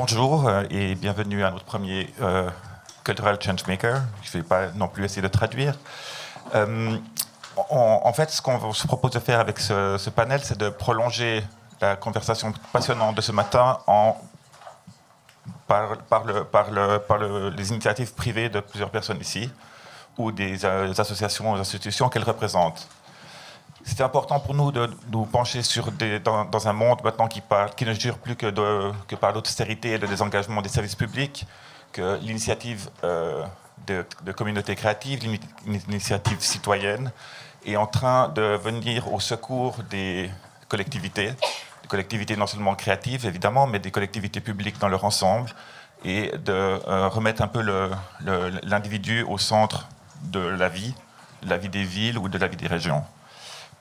bonjour euh, et bienvenue à notre premier euh, Cultural Changemaker. Je ne vais pas non plus essayer de traduire. Euh, en, fait, ce qu'on se propose de faire avec ce, panel, c'est de prolonger la conversation passionnante de ce matin par, par, le, par, le, par les initiatives privées de plusieurs personnes ici ou des associations ou institutions qu'elles représentent. C'était important pour nous de nous pencher sur dans, un monde maintenant qui, ne jure plus que par l'austérité et le désengagement des services publics, que l'initiative euh, de, de, communautés créatives, l'initiative citoyenne, est en train de venir au secours des collectivités, des collectivités non seulement créatives évidemment, mais des collectivités publiques dans leur ensemble, et de euh, remettre un peu l'individu au centre de la vie, de la vie des villes ou de la vie des régions.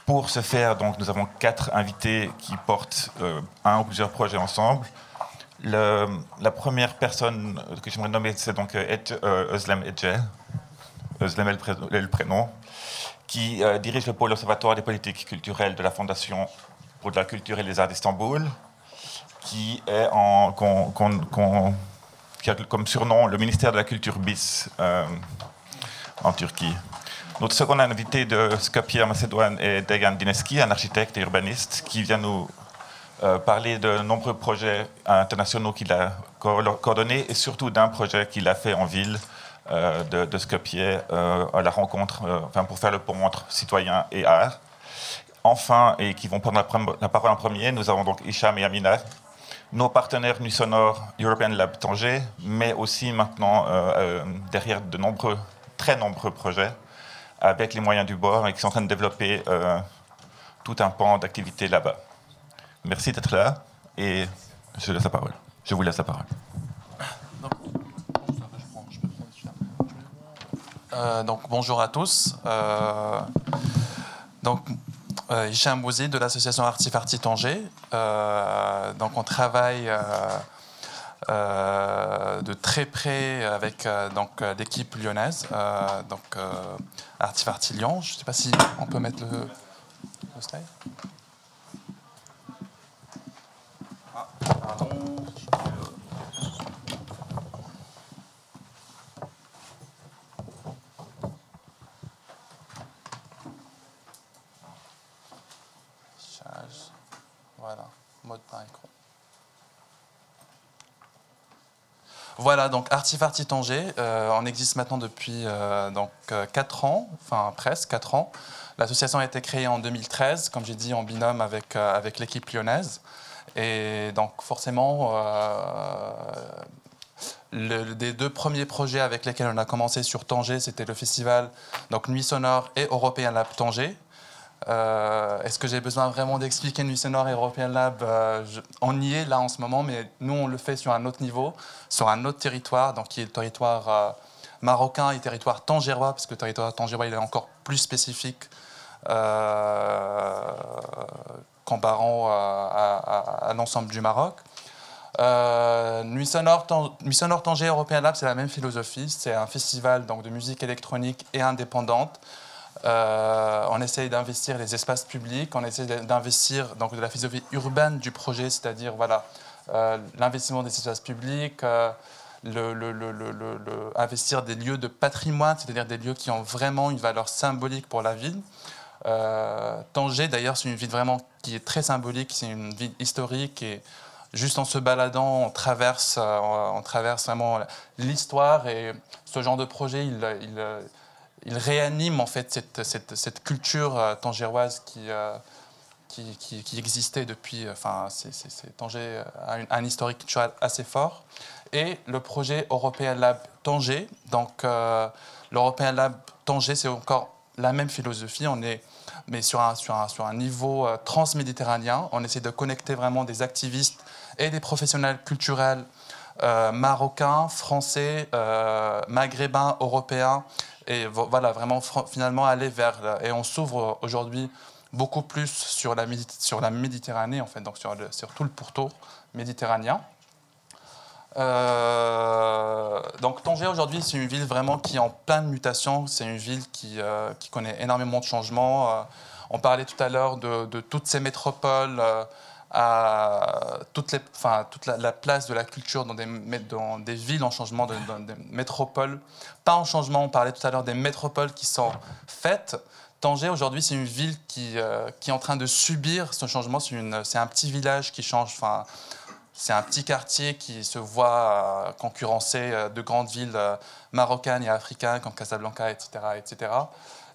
Pour ce faire, donc, nous avons quatre invités qui portent euh, un ou plusieurs projets ensemble. Le, la première personne que j'aimerais nommer, c'est donc euh, Özlem Ece. Özlem est le, prénom, qui euh, dirige le pôle observatoire des politiques culturelles de la Fondation pour la culture et les arts d'Istanbul, qui, est en, qui a comme surnom le ministère de la culture bis en Turquie. Notre second invité de Skopje, Macédoine, est Dejan Dineski, un architecte et urbaniste qui vient nous euh, parler de nombreux projets internationaux qu'il a coordonnés et surtout d'un projet qu'il a fait en ville euh, de, Skopje euh, à la rencontre, enfin pour faire le pont entre citoyens et art. Enfin, et qui vont prendre la, parole en premier, nous avons donc Hicham et Amina, nos partenaires Nuit Sonore, European Lab Tanger, mais aussi maintenant derrière de nombreux, très nombreux projets avec les moyens du bord et qui sont en train de développer euh, tout un pan d'activité là-bas. Merci d'être là et je vous laisse la parole. Euh, donc bonjour à tous. Euh, donc Hicham Bouzi de l'association Artifarti Tanger. donc on travaille euh, de très près avec euh, donc euh, l'équipe lyonnaise, donc Artifarti Lyon. Je ne sais pas si on peut mettre le, le. Ah, pardon. Voilà, mode par écran. Voilà, donc Artifarti Tanger, euh, on existe maintenant depuis euh, donc, 4 euh, ans, enfin presque 4 ans. L'association a été créée en 2013, comme j'ai dit, en binôme avec, avec l'équipe lyonnaise. Et donc forcément, le, des deux premiers projets avec lesquels on a commencé sur Tanger, c'était le festival donc Nuit Sonore et Européen Lab Tanger. Euh, est-ce que j'ai besoin vraiment d'expliquer Nuit Sonore et European Lab? Euh, On y est là en ce moment, mais nous, on le fait sur un autre niveau, sur un autre territoire, donc qui est le territoire euh, marocain et territoire tangérois, parce que le territoire tangérois il est encore plus spécifique comparant à, à l'ensemble du Maroc. Sonore, Nuit Sonore Tanger European Lab, c'est la même philosophie. C'est un festival donc, de musique électronique et indépendante euh, on essaye d'investir les espaces publics, on essaie d'investir donc de la philosophie urbaine du projet, c'est-à-dire voilà euh, l'investissement des espaces publics, euh, investir des lieux de patrimoine, c'est-à-dire des lieux qui ont vraiment une valeur symbolique pour la ville. Tanger, d'ailleurs, c'est une ville vraiment qui est très symbolique, c'est une ville historique et juste en se baladant, on traverse, on, traverse vraiment l'histoire et ce genre de projet, il il réanime en fait cette, cette, culture euh, tangéroise euh, qui, qui, qui, existait depuis. Euh, enfin, c'est, Tanger a un, historique culturel assez fort. Et le projet European Lab Tanger. Donc, l'European Lab Tanger, c'est encore la même philosophie. On est mais sur un, sur un, sur un niveau transméditerranéen. On essaie de connecter vraiment des activistes et des professionnels culturels marocains, français, maghrébins, européens et voilà, vraiment finalement aller vers. Et on s'ouvre aujourd'hui beaucoup plus sur la, Méditerranée, en fait, donc sur, tout le pourtour méditerranéen. Euh, donc Tanger aujourd'hui, c'est une ville vraiment qui est en pleine mutation. C'est une ville qui, euh, qui, connaît énormément de changements. Euh, on parlait tout à l'heure de, de, toutes ces métropoles à toute, la, place de la culture dans des, villes en changement, dans des métropoles. Pas en changement, on parlait tout à l'heure des métropoles qui sont faites. Tanger, aujourd'hui, c'est une ville qui, euh, est en train de subir ce changement. C'est un petit village qui change. Enfin, c'est un petit quartier qui se voit euh, concurrencer euh, de grandes villes marocaines et africaines comme Casablanca, etc., etc.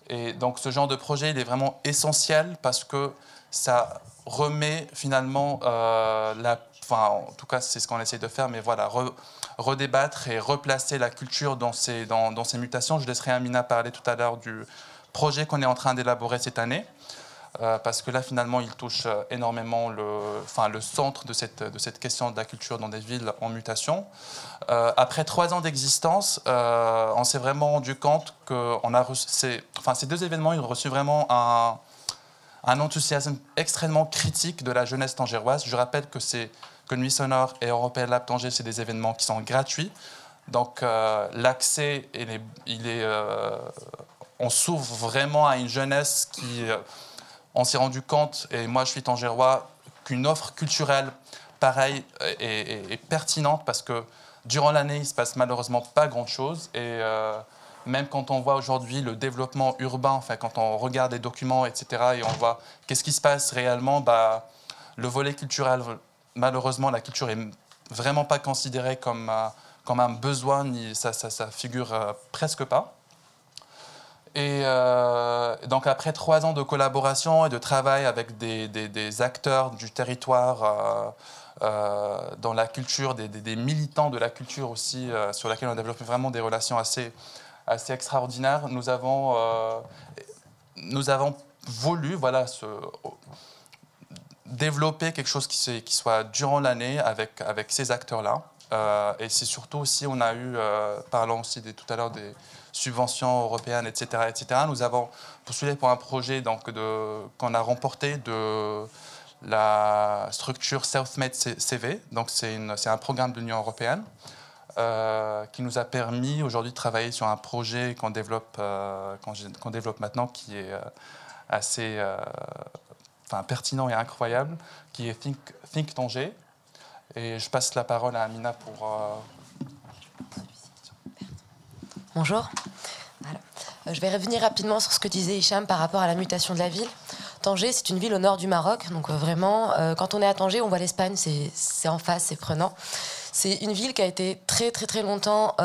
Et donc, ce genre de projet, il est vraiment essentiel parce que ça remet finalement. Enfin, en tout cas, c'est ce qu'on essaie de faire, mais voilà, redébattre et replacer la culture dans ces, mutations. Je laisserai Amina parler tout à l'heure du projet qu'on est en train d'élaborer cette année. Euh, parce que là, finalement, il touche euh, énormément le, enfin, le centre de cette, de cette question de la culture dans des villes en mutation. Euh, après trois ans d'existence, on s'est vraiment rendu compte que a ces, enfin, ces deux événements ils ont reçu vraiment un, un, enthousiasme extrêmement critique de la jeunesse tangéroise. Je rappelle que, que Nuit Sonore et Européen Lab Tanger, c'est des événements qui sont gratuits. Donc l'accès, il est, est on s'ouvre vraiment à une jeunesse qui, euh, on s'est rendu compte, et moi je suis tangérois, qu'une offre culturelle pareille est, pertinente parce que durant l'année, il ne se passe malheureusement pas grand-chose. Et euh, même quand on voit aujourd'hui le développement urbain, enfin, quand on regarde les documents, etc., et on voit qu'est-ce qui se passe réellement, bah, le volet culturel, malheureusement, la culture est vraiment pas considérée comme, euh, comme un besoin, ni ça, ça, figure presque pas. Et euh, donc après trois ans de collaboration et de travail avec des, acteurs du territoire euh, euh, dans la culture, des, militants de la culture aussi, sur laquelle on a développé vraiment des relations assez, assez extraordinaires, nous avons, nous avons voulu voilà, développer quelque chose qui, soit durant l'année avec, avec ces acteurs-là. et c'est surtout aussi, on a eu, parlant aussi tout à l'heure des subventions européennes, etc., etc. Nous avons postulé pour un projet qu'on a remporté de la structure SouthMed CV. Donc, c'est, un programme de l'Union européenne euh, qui nous a permis aujourd'hui de travailler sur un projet qu'on développe, euh, qu'on, développe maintenant qui est euh, assez enfin, pertinent et incroyable, qui est Think, Think Tanger. Et je passe la parole à Amina pour Bonjour. Je vais revenir rapidement sur ce que disait Hicham par rapport à la mutation de la ville. Tanger, c'est une ville au nord du Maroc. Donc vraiment, quand on est à Tanger, on voit l'Espagne, c'est en face, c'est prenant. C'est une ville qui a été très très très longtemps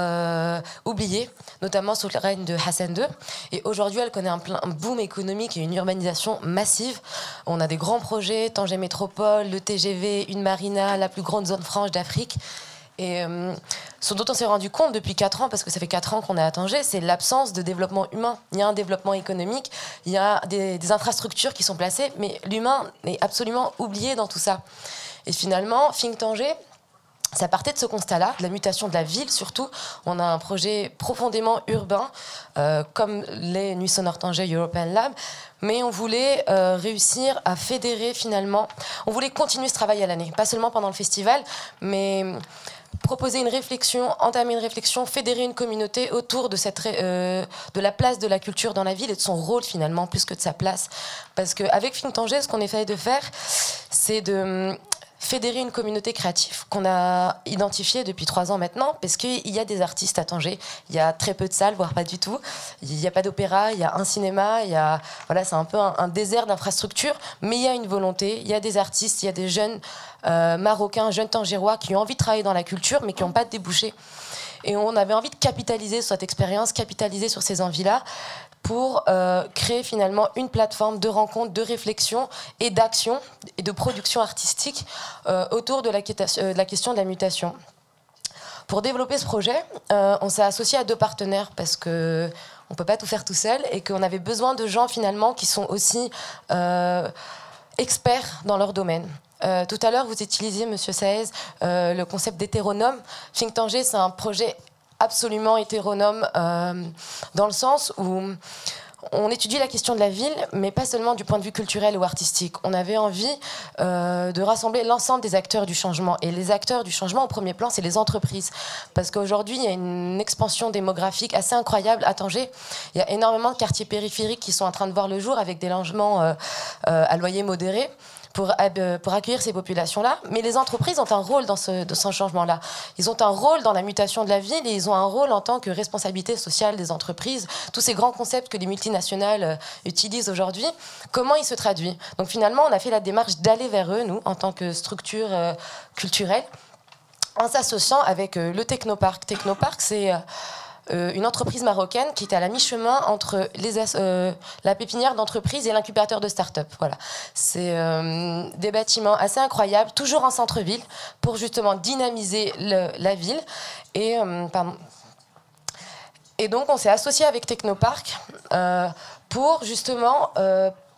oubliée, notamment sous le règne de Hassan II. Et aujourd'hui, elle connaît un, plein, boom économique et une urbanisation massive. On a des grands projets, Tanger Métropole, le TGV, une marina, la plus grande zone franche d'Afrique. Et euh, ce dont on s'est rendu compte depuis 4 ans, parce que ça fait 4 ans qu'on est à Tanger, c'est l'absence de développement humain. Il y a un développement économique, il y a des, infrastructures qui sont placées, mais l'humain est absolument oublié dans tout ça. Et finalement, Think Tanger, ça partait de ce constat-là, de la mutation de la ville surtout. On a un projet profondément urbain, euh, comme les Nuits Sonores Tanger European Lab, mais on voulait euh, réussir à fédérer finalement. On voulait continuer ce travail à l'année, pas seulement pendant le festival, mais proposer une réflexion, entamer une réflexion, fédérer une communauté autour de, cette, euh, de la place de la culture dans la ville et de son rôle finalement, plus que de sa place. Parce qu'avec Film Tanger, ce qu'on essaye de faire, c'est de fédérer une communauté créative qu'on a identifiée depuis trois ans maintenant, parce qu'il y a des artistes à Tanger. Il y a très peu de salles, voire pas du tout. Il n'y a pas d'opéra, il y a un cinéma, il y a, voilà, c'est un peu un, désert d'infrastructures, mais il y a une volonté, il y a des artistes, il y a des jeunes euh, marocains, jeunes tangérois qui ont envie de travailler dans la culture, mais qui n'ont pas de débouchés. Et on avait envie de capitaliser sur cette expérience, capitaliser sur ces envies-là, pour euh, créer finalement une plateforme de rencontre, de réflexion et d'action et de production artistique euh, autour de la, euh, de la, question de la mutation. Pour développer ce projet, on s'est associé à deux partenaires parce que on peut pas tout faire tout seul et qu'on avait besoin de gens finalement qui sont aussi experts dans leur domaine. tout à l'heure, vous utilisiez, Monsieur Saez, le concept d'hétéronome. Think Tanger, c'est un projet absolument hétéronome euh, dans le sens où on étudie la question de la ville, mais pas seulement du point de vue culturel ou artistique. On avait envie euh, de rassembler l'ensemble des acteurs du changement. Et les acteurs du changement, au premier plan, c'est les entreprises. Parce qu'aujourd'hui, il y a une expansion démographique assez incroyable à Tanger. Il y a énormément de quartiers périphériques qui sont en train de voir le jour avec des logements euh, à loyer modéré pour, pour accueillir ces populations-là. Mais les entreprises ont un rôle dans ce, changement-là. Ils ont un rôle dans la mutation de la ville et ils ont un rôle en tant que responsabilité sociale des entreprises. Tous ces grands concepts que les multinationales utilisent aujourd'hui, comment ils se traduisent? Donc finalement, on a fait la démarche d'aller vers eux, nous, en tant que structure culturelle en s'associant avec euh, le Technopark. Technopark, c'est euh, euh, une entreprise marocaine qui est à la mi-chemin entre les la pépinière d'entreprise et l'incubateur de start-up. Voilà. C'est des bâtiments assez incroyables, toujours en centre-ville, pour justement dynamiser la ville. Et, et donc, on s'est associé avec Technopark pour justement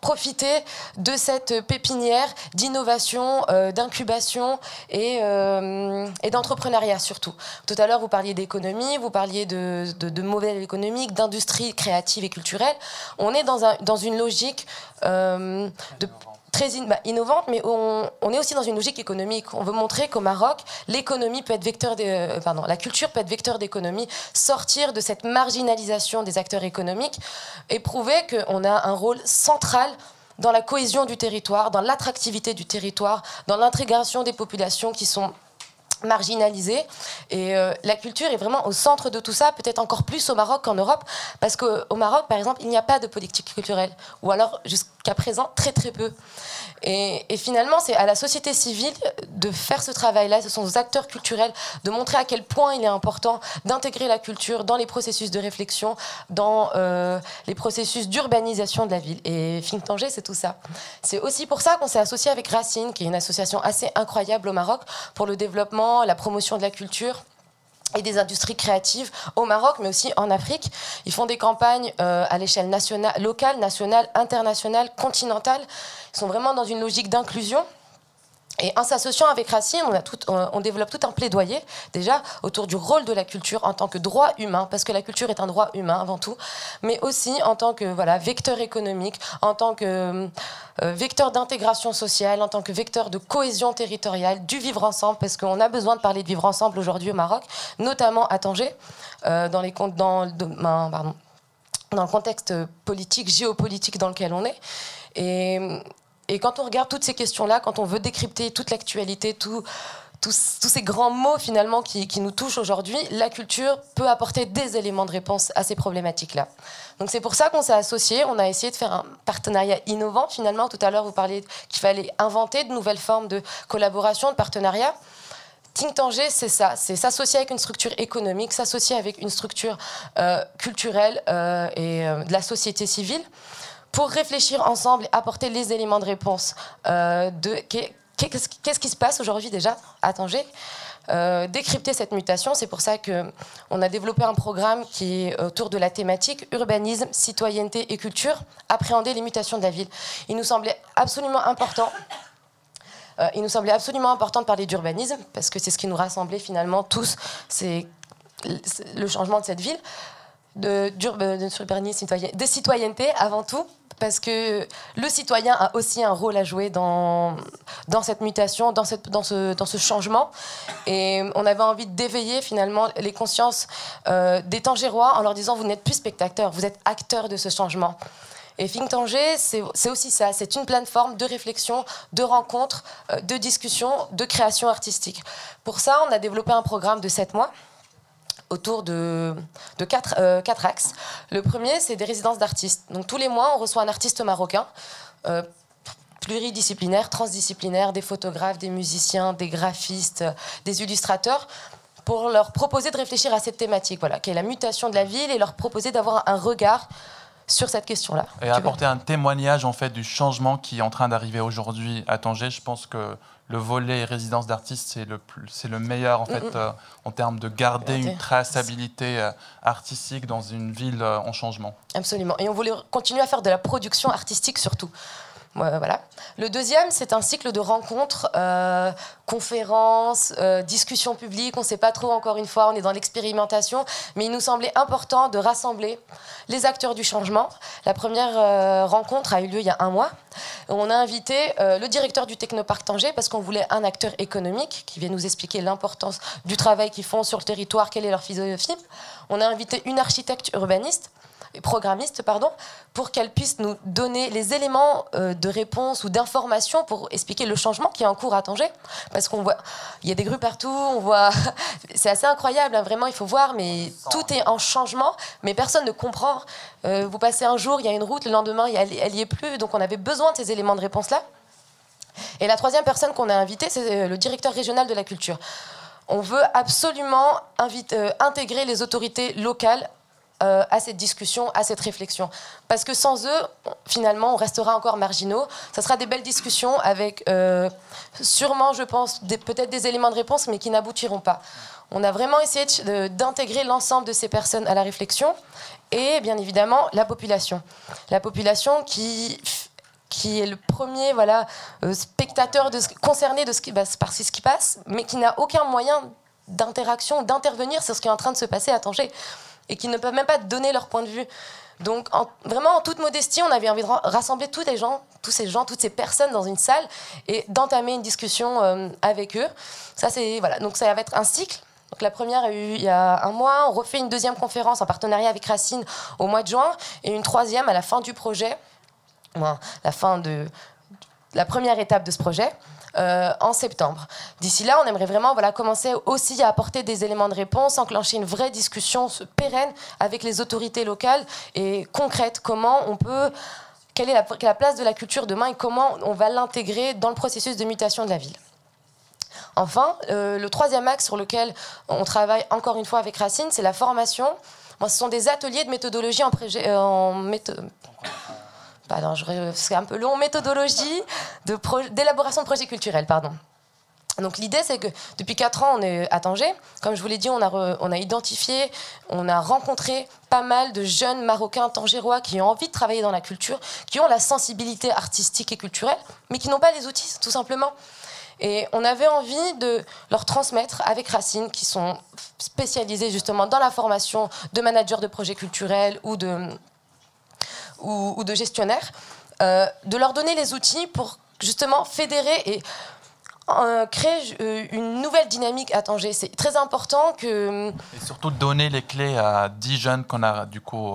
profiter de cette pépinière d'innovation, euh, d'incubation et, euh, et d'entrepreneuriat surtout. Tout à l'heure, vous parliez d'économie, vous parliez de, de, modèle économique, d'industrie créative et culturelle. On est dans une logique euh, de très bah, innovante, mais on, est aussi dans une logique économique. On veut montrer qu'au Maroc, pardon, la culture peut être vecteur d'économie, sortir de cette marginalisation des acteurs économiques et prouver qu'on a un rôle central dans la cohésion du territoire, dans l'attractivité du territoire, dans l'intégration des populations qui sont marginalisées. Et euh, la culture est vraiment au centre de tout ça, peut-être encore plus au Maroc qu'en Europe, parce qu'au Maroc, par exemple, il n'y a pas de politique culturelle, ou alors jusqu'à présent, très très peu. Et, finalement, c'est à la société civile de faire ce travail-là, ce sont aux acteurs culturels de montrer à quel point il est important d'intégrer la culture dans les processus de réflexion, dans euh, les processus d'urbanisation de la ville. Et Think Tanger, c'est tout ça. C'est aussi pour ça qu'on s'est associé avec Racine, qui est une association assez incroyable au Maroc pour le développement, la promotion de la culture et des industries créatives au Maroc, mais aussi en Afrique. Ils font des campagnes euh, à l'échelle locale, nationale, internationale, continentale. Ils sont vraiment dans une logique d'inclusion. Et en s'associant avec Racine, on, développe tout un plaidoyer déjà autour du rôle de la culture en tant que droit humain, parce que la culture est un droit humain avant tout, mais aussi en tant que vecteur économique, en tant que euh, vecteur d'intégration sociale, en tant que vecteur de cohésion territoriale, du vivre ensemble, parce qu'on a besoin de parler de vivre ensemble aujourd'hui au Maroc, notamment à Tanger, euh, dans, ben, dans le contexte politique, géopolitique dans lequel on est. Et, et quand on regarde toutes ces questions-là, quand on veut décrypter toute l'actualité, tous, ces grands mots finalement qui, nous touchent aujourd'hui, la culture peut apporter des éléments de réponse à ces problématiques-là. Donc c'est pour ça qu'on s'est associé, on a essayé de faire un partenariat innovant finalement. Tout à l'heure, vous parliez qu'il fallait inventer de nouvelles formes de collaboration, de partenariat. Think Tanger, c'est ça, c'est s'associer avec une structure économique, s'associer avec une structure euh, culturelle euh, et euh, de la société civile pour réfléchir ensemble et apporter les éléments de réponse euh, de qu'est-ce qui se passe aujourd'hui déjà à Tanger. Euh, décrypter cette mutation, c'est pour ça qu'on a développé un programme qui est autour de la thématique urbanisme, citoyenneté et culture, appréhender les mutations de la ville. Il nous semblait absolument important euh, il nous semblait absolument important de parler d'urbanisme, parce que c'est ce qui nous rassemblait finalement tous, c'est le changement de cette ville, de, de citoyenneté avant tout, parce que le citoyen a aussi un rôle à jouer dans, dans cette mutation, dans, cette, dans, ce, dans ce changement. Et on avait envie d'éveiller finalement les consciences euh, des Tangérois en leur disant vous n'êtes plus spectateurs, vous êtes acteurs de ce changement. Et Think Tanger, c'est aussi ça, c'est une plateforme de réflexion, de rencontres, euh, de discussion, de création artistique. Pour ça, on a développé un programme de 7 mois autour de, de quatre, euh, quatre, axes. Le premier, c'est des résidences d'artistes. Donc tous les mois, on reçoit un artiste marocain. Euh, pluridisciplinaire, transdisciplinaire, des photographes, des musiciens, des graphistes, des illustrateurs, pour leur proposer de réfléchir à cette thématique, voilà, qui est la mutation de la ville, et leur proposer d'avoir un regard sur cette question-là. Et apporter un témoignage en fait du changement qui est en train d'arriver aujourd'hui à Tanger. Je pense que le volet résidence d'artiste, c'est le, c'est le meilleur en, fait, euh, en termes de garder une traçabilité euh, artistique dans une ville euh, en changement. Absolument. Et on voulait continuer à faire de la production artistique surtout. Voilà. Le deuxième, c'est un cycle de rencontres, euh, conférences, euh, discussions publiques. On ne sait pas trop, encore une fois, on est dans l'expérimentation, mais il nous semblait important de rassembler les acteurs du changement. La première euh, rencontre a eu lieu il y a un mois. On a invité le directeur du Technoparc Tanger parce qu'on voulait un acteur économique qui vienne nous expliquer l'importance du travail qu'ils font sur le territoire, quelle est leur philosophie. On a invité une architecte urbaniste programmistes, pardon, pour qu'elles puissent nous donner les éléments euh, de réponse ou d'information pour expliquer le changement qui est en cours à Tanger. Parce qu'on voit, il y a des grues partout, on voit, c'est assez incroyable, hein, vraiment, il faut voir, mais tout est en changement, mais personne ne comprend. Euh, vous passez un jour, il y a une route, le lendemain, elle n'y est plus, donc on avait besoin de ces éléments de réponse-là. Et la troisième personne qu'on a invitée, c'est le directeur régional de la culture. On veut absolument intégrer les autorités locales euh, à cette discussion, à cette réflexion. Parce que sans eux, finalement, on restera encore marginaux. Ça sera des belles discussions avec euh, sûrement, je pense, peut-être des éléments de réponse, mais qui n'aboutiront pas. On a vraiment essayé d'intégrer l'ensemble de ces personnes à la réflexion et bien évidemment la population. La population qui qui est le premier voilà, euh, spectateur de concerné de ce qui, bah, par ce qui passe, mais qui n'a aucun moyen d'interaction, d'intervenir sur ce qui est en train de se passer à Tanger et qui ne peuvent même pas donner leur point de vue. Donc, vraiment, en toute modestie, on avait envie de rassembler tous ces gens, toutes ces personnes dans une salle et d'entamer une discussion euh, avec eux. Ça, c'est voilà. Donc, ça va être un cycle. Donc, la première a eu il y a un mois. On refait une deuxième conférence en partenariat avec Racine au mois de juin et une troisième à la fin du projet, la fin de la première étape de ce projet. Euh, en septembre. D'ici là, on aimerait vraiment voilà, commencer aussi à apporter des éléments de réponse, enclencher une vraie discussion pérenne avec les autorités locales et concrète. Comment on peut. Quelle est la, place de la culture demain et comment on va l'intégrer dans le processus de mutation de la ville. Enfin, euh, le troisième axe sur lequel on travaille encore une fois avec Racine, c'est la formation. ce sont des ateliers de méthodologie en, en méthode pardon, c'est un peu long, méthodologie d'élaboration de, projets culturels, pardon. Donc l'idée, c'est que depuis 4 ans, on est à Tanger. Comme je vous l'ai dit, on a, on a identifié, on a rencontré pas mal de jeunes Marocains tangérois qui ont envie de travailler dans la culture, qui ont la sensibilité artistique et culturelle, mais qui n'ont pas les outils, tout simplement. Et on avait envie de leur transmettre avec Racine, qui sont spécialisés justement dans la formation de managers de projets culturels ou de ou, de gestionnaires, euh, de leur donner les outils pour justement fédérer et euh, créer euh, une nouvelle dynamique à Tanger. C'est très important que... Et surtout donner les clés à 10 jeunes qu'on a, du coup,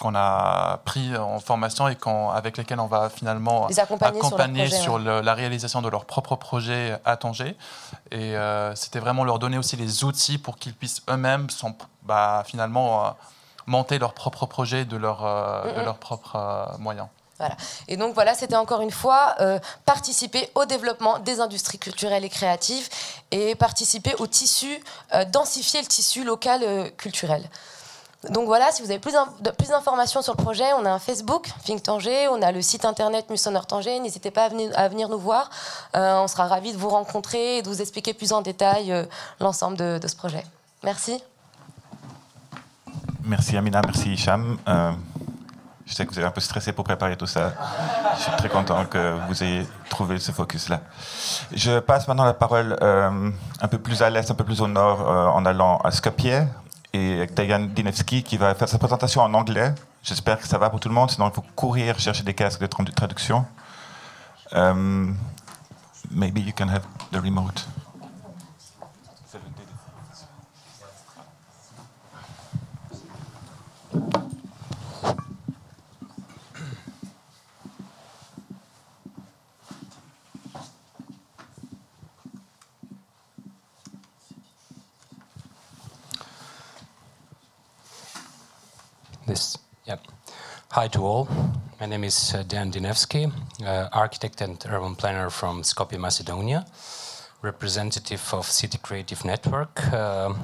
qu'on a pris en formation et avec lesquels on va finalement les accompagner, sur, la réalisation de leur propre projet à Tanger. Et c'était vraiment leur donner aussi les outils pour qu'ils puissent eux-mêmes bah, finalement monter leur propre projet de, leur, euh, de leurs propres euh, moyens. Voilà. Et donc voilà, c'était encore une fois euh, participer au développement des industries culturelles et créatives et participer au tissu, densifier le tissu local culturel. Donc voilà, si vous avez plus, plus d'informations sur le projet, on a un Facebook, Think Tanger, on a le site internet Mussonor Tanger, n'hésitez pas à venir, à venir, nous voir, on sera ravis de vous rencontrer et de vous expliquer plus en détail l'ensemble de, de ce projet. Merci. Merci Amina, merci Hicham. Euh, je sais que vous êtes un peu stressé pour préparer tout ça. Je suis très content que vous ayez trouvé ce focus-là. Je passe maintenant la parole euh, un peu plus à l'est, un peu plus au nord, euh, en allant à Skopje, et Dayan Dinevski qui va faire sa présentation en anglais. J'espère que ça va pour tout le monde, sinon il faut courir chercher des casques de traduction. maybe you can have the remote. Hi to all. My name is uh, Dan Dinevsky, uh, architect and urban planner from Skopje, Macedonia, representative of City Creative Network. Uh,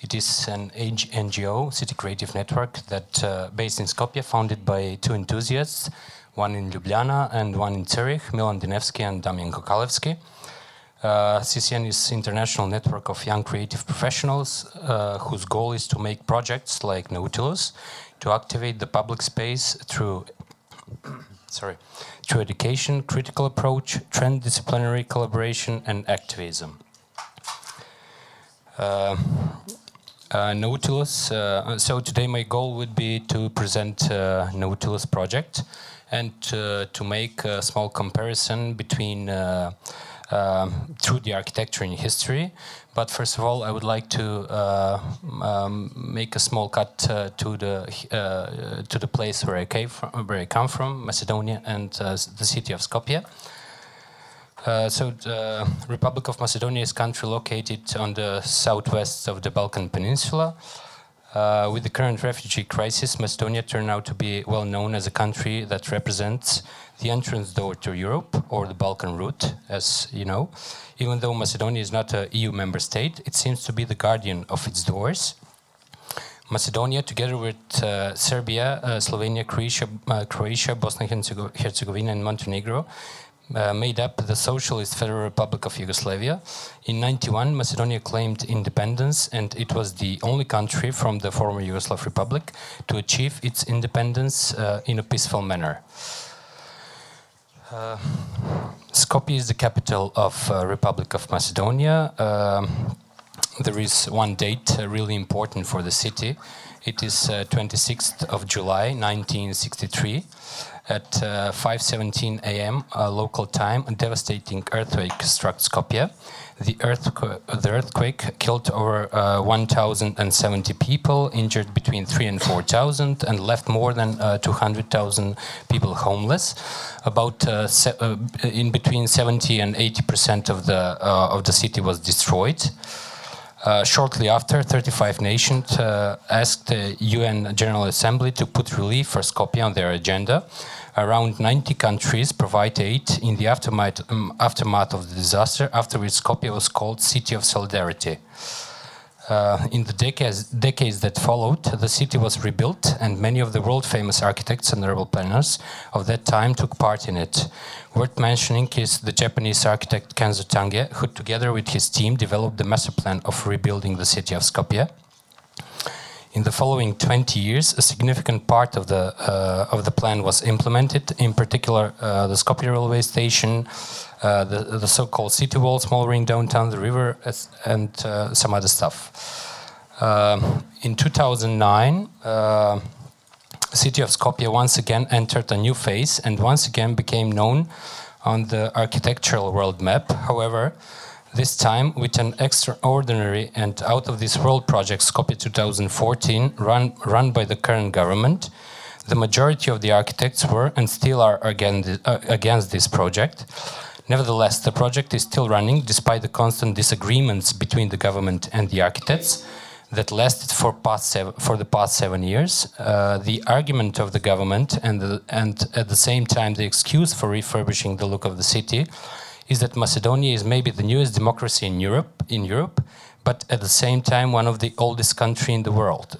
it is an NGO, City Creative Network, that uh, based in Skopje, founded by two enthusiasts, one in Ljubljana and one in Zurich, Milan Dinevsky and Damian Kokalevsky. Uh, CCN is international network of young creative professionals uh, whose goal is to make projects like Nautilus to activate the public space through sorry through education, critical approach, trend-disciplinary collaboration, and activism. Uh, uh Nautilus. Uh, so today my goal would be to present uh, Nautilus project and to make a small comparison between um, through the architecture and history. But first of all, I would like to uh, um, make a small cut uh, to the uh, to the place where I came from, where I come from, Macedonia, and uh, the city of Skopje. Uh, so the Republic of Macedonia is a country located on the southwest of the Balkan Peninsula. Uh, with the current refugee crisis, Macedonia turned out to be well known as a country that represents the entrance door to Europe, or the Balkan route, as you know. Even though Macedonia is not an EU member state, it seems to be the guardian of its doors. Macedonia, together with uh, Serbia, uh, Slovenia, Croatia, uh, Croatia, Bosnia and Herzegovina, and Montenegro, uh, made up the Socialist Federal Republic of Yugoslavia. In 91, Macedonia claimed independence, and it was the only country from the former Yugoslav Republic to achieve its independence uh, in a peaceful manner. Uh, Skopje is the capital of uh, Republic of Macedonia. Um, there is one date uh, really important for the city. It is 26th of July, 1963 at 5:17 a.m. local time. A devastating earthquake struck Skopje. The, earthquake, the earthquake killed over uh, 1,070 people, injured between 3 and 4,000, and left more than uh, 200,000 people homeless. About uh, uh in between 70 and 80 percent of the uh, of the city was destroyed. Uh, shortly after, 35 nations asked the UN General Assembly to put relief for Skopje on their agenda around 90 countries provide aid in the aftermath, um, aftermath of the disaster, after which Skopje was called City of Solidarity. Uh, in the decades, decades, that followed, the city was rebuilt, and many of the world famous architects and urban planners of that time took part in it. Worth mentioning is the Japanese architect Kenzo Tange, who, together with his team, developed the master plan of rebuilding the city of Skopje in the following 20 years, a significant part of the uh, of the plan was implemented. In particular, uh, the Skopje railway station, uh, the, the so-called city wall, small ring downtown, the river, and uh, some other stuff. Um, in 2009, uh, city of Skopje once again entered a new phase and once again became known on the architectural world map. However, this time with an extraordinary and out of this world project, Skopje 2014, run, run by the current government. The majority of the architects were and still are against, uh, against this project. Nevertheless, the project is still running despite the constant disagreements between the government and the architects that lasted for, past seven, for the past seven years. Uh, the argument of the government and, the, and at the same time the excuse for refurbishing the look of the city is that Macedonia is maybe the newest democracy in Europe, in Europe, but at the same time one of the oldest country in the world.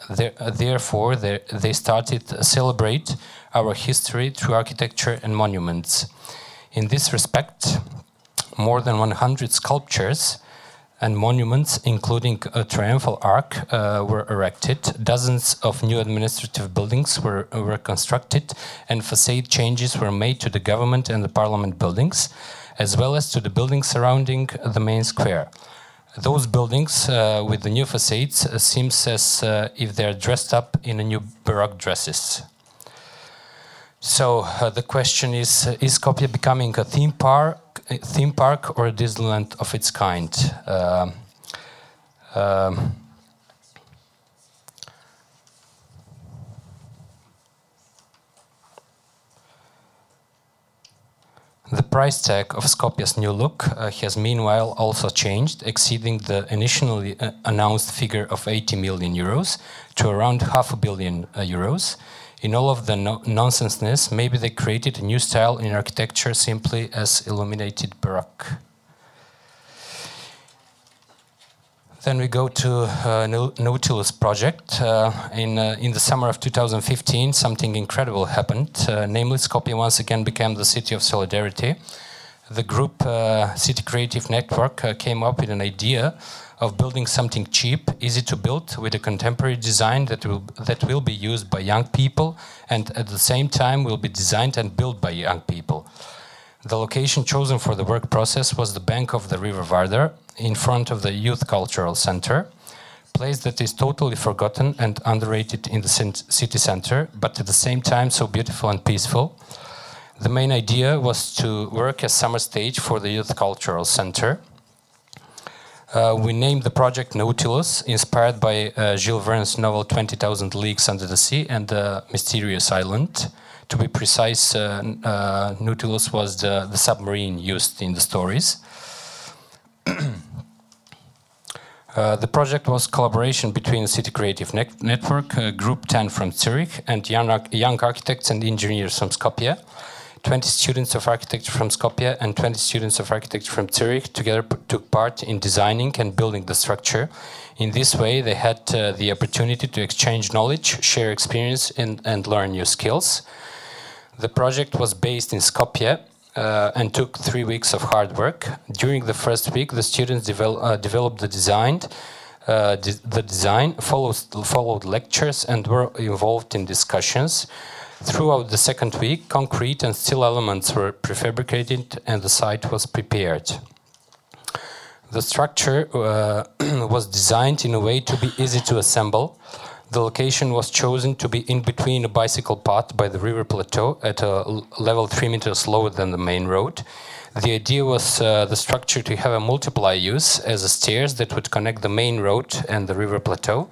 therefore, they started to celebrate our history through architecture and monuments. In this respect, more than 100 sculptures and monuments, including a triumphal arch, uh, were erected. Dozens of new administrative buildings were, were constructed, and facade changes were made to the government and the parliament buildings as well as to the buildings surrounding the main square. Those buildings uh, with the new facades uh, seems as uh, if they're dressed up in a new Baroque dresses. So uh, the question is: uh, Is Skopje becoming a theme park, a theme park, or a Disneyland of its kind? Um, The price tag of Skopje's new look uh, has meanwhile also changed, exceeding the initially uh, announced figure of 80 million euros to around half a billion uh, euros. In all of the no nonsenseness, maybe they created a new style in architecture simply as illuminated Baroque. Then we go to uh, Nautilus project. Uh, in, uh, in the summer of 2015, something incredible happened. Uh, namely, Skopje once again became the city of solidarity. The group uh, City Creative Network uh, came up with an idea of building something cheap, easy to build, with a contemporary design that will, that will be used by young people and at the same time will be designed and built by young people. The location chosen for the work process was the bank of the River Vardar, in front of the Youth Cultural Center, place that is totally forgotten and underrated in the city center, but at the same time so beautiful and peaceful. The main idea was to work as summer stage for the Youth Cultural Center. Uh, we named the project Nautilus, inspired by uh, Jules Verne's novel 20,000 Leagues Under the Sea and The Mysterious Island. To be precise, uh, uh Nautilus was the, the submarine used in the stories. Uh, the project was collaboration between City Creative Net Network, uh, Group 10 from Zurich, and young, young architects and engineers from Skopje. 20 students of architecture from Skopje and 20 students of architecture from Zurich together took part in designing and building the structure. In this way, they had uh, the opportunity to exchange knowledge, share experience, and, and learn new skills. The project was based in Skopje uh, and took three weeks of hard work. During the first week, the students devel uh, developed the design, uh, de the design, followed, followed lectures, and were involved in discussions. Throughout the second week, concrete and steel elements were prefabricated and the site was prepared. The structure uh, was designed in a way to be easy to assemble. The location was chosen to be in between a bicycle path by the river plateau at a level 3 meters lower than the main road. The idea was uh, the structure to have a multiply use as a stairs that would connect the main road and the river plateau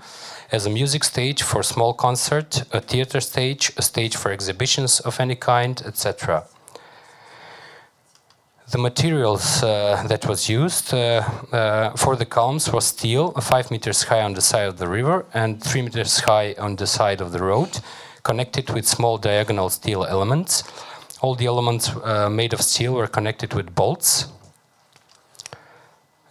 as a music stage for small concert, a theater stage, a stage for exhibitions of any kind, etc. The materials uh, that was used uh, uh, for the columns was steel, 5 meters high on the side of the river and 3 meters high on the side of the road, connected with small diagonal steel elements. All the elements uh, made of steel were connected with bolts.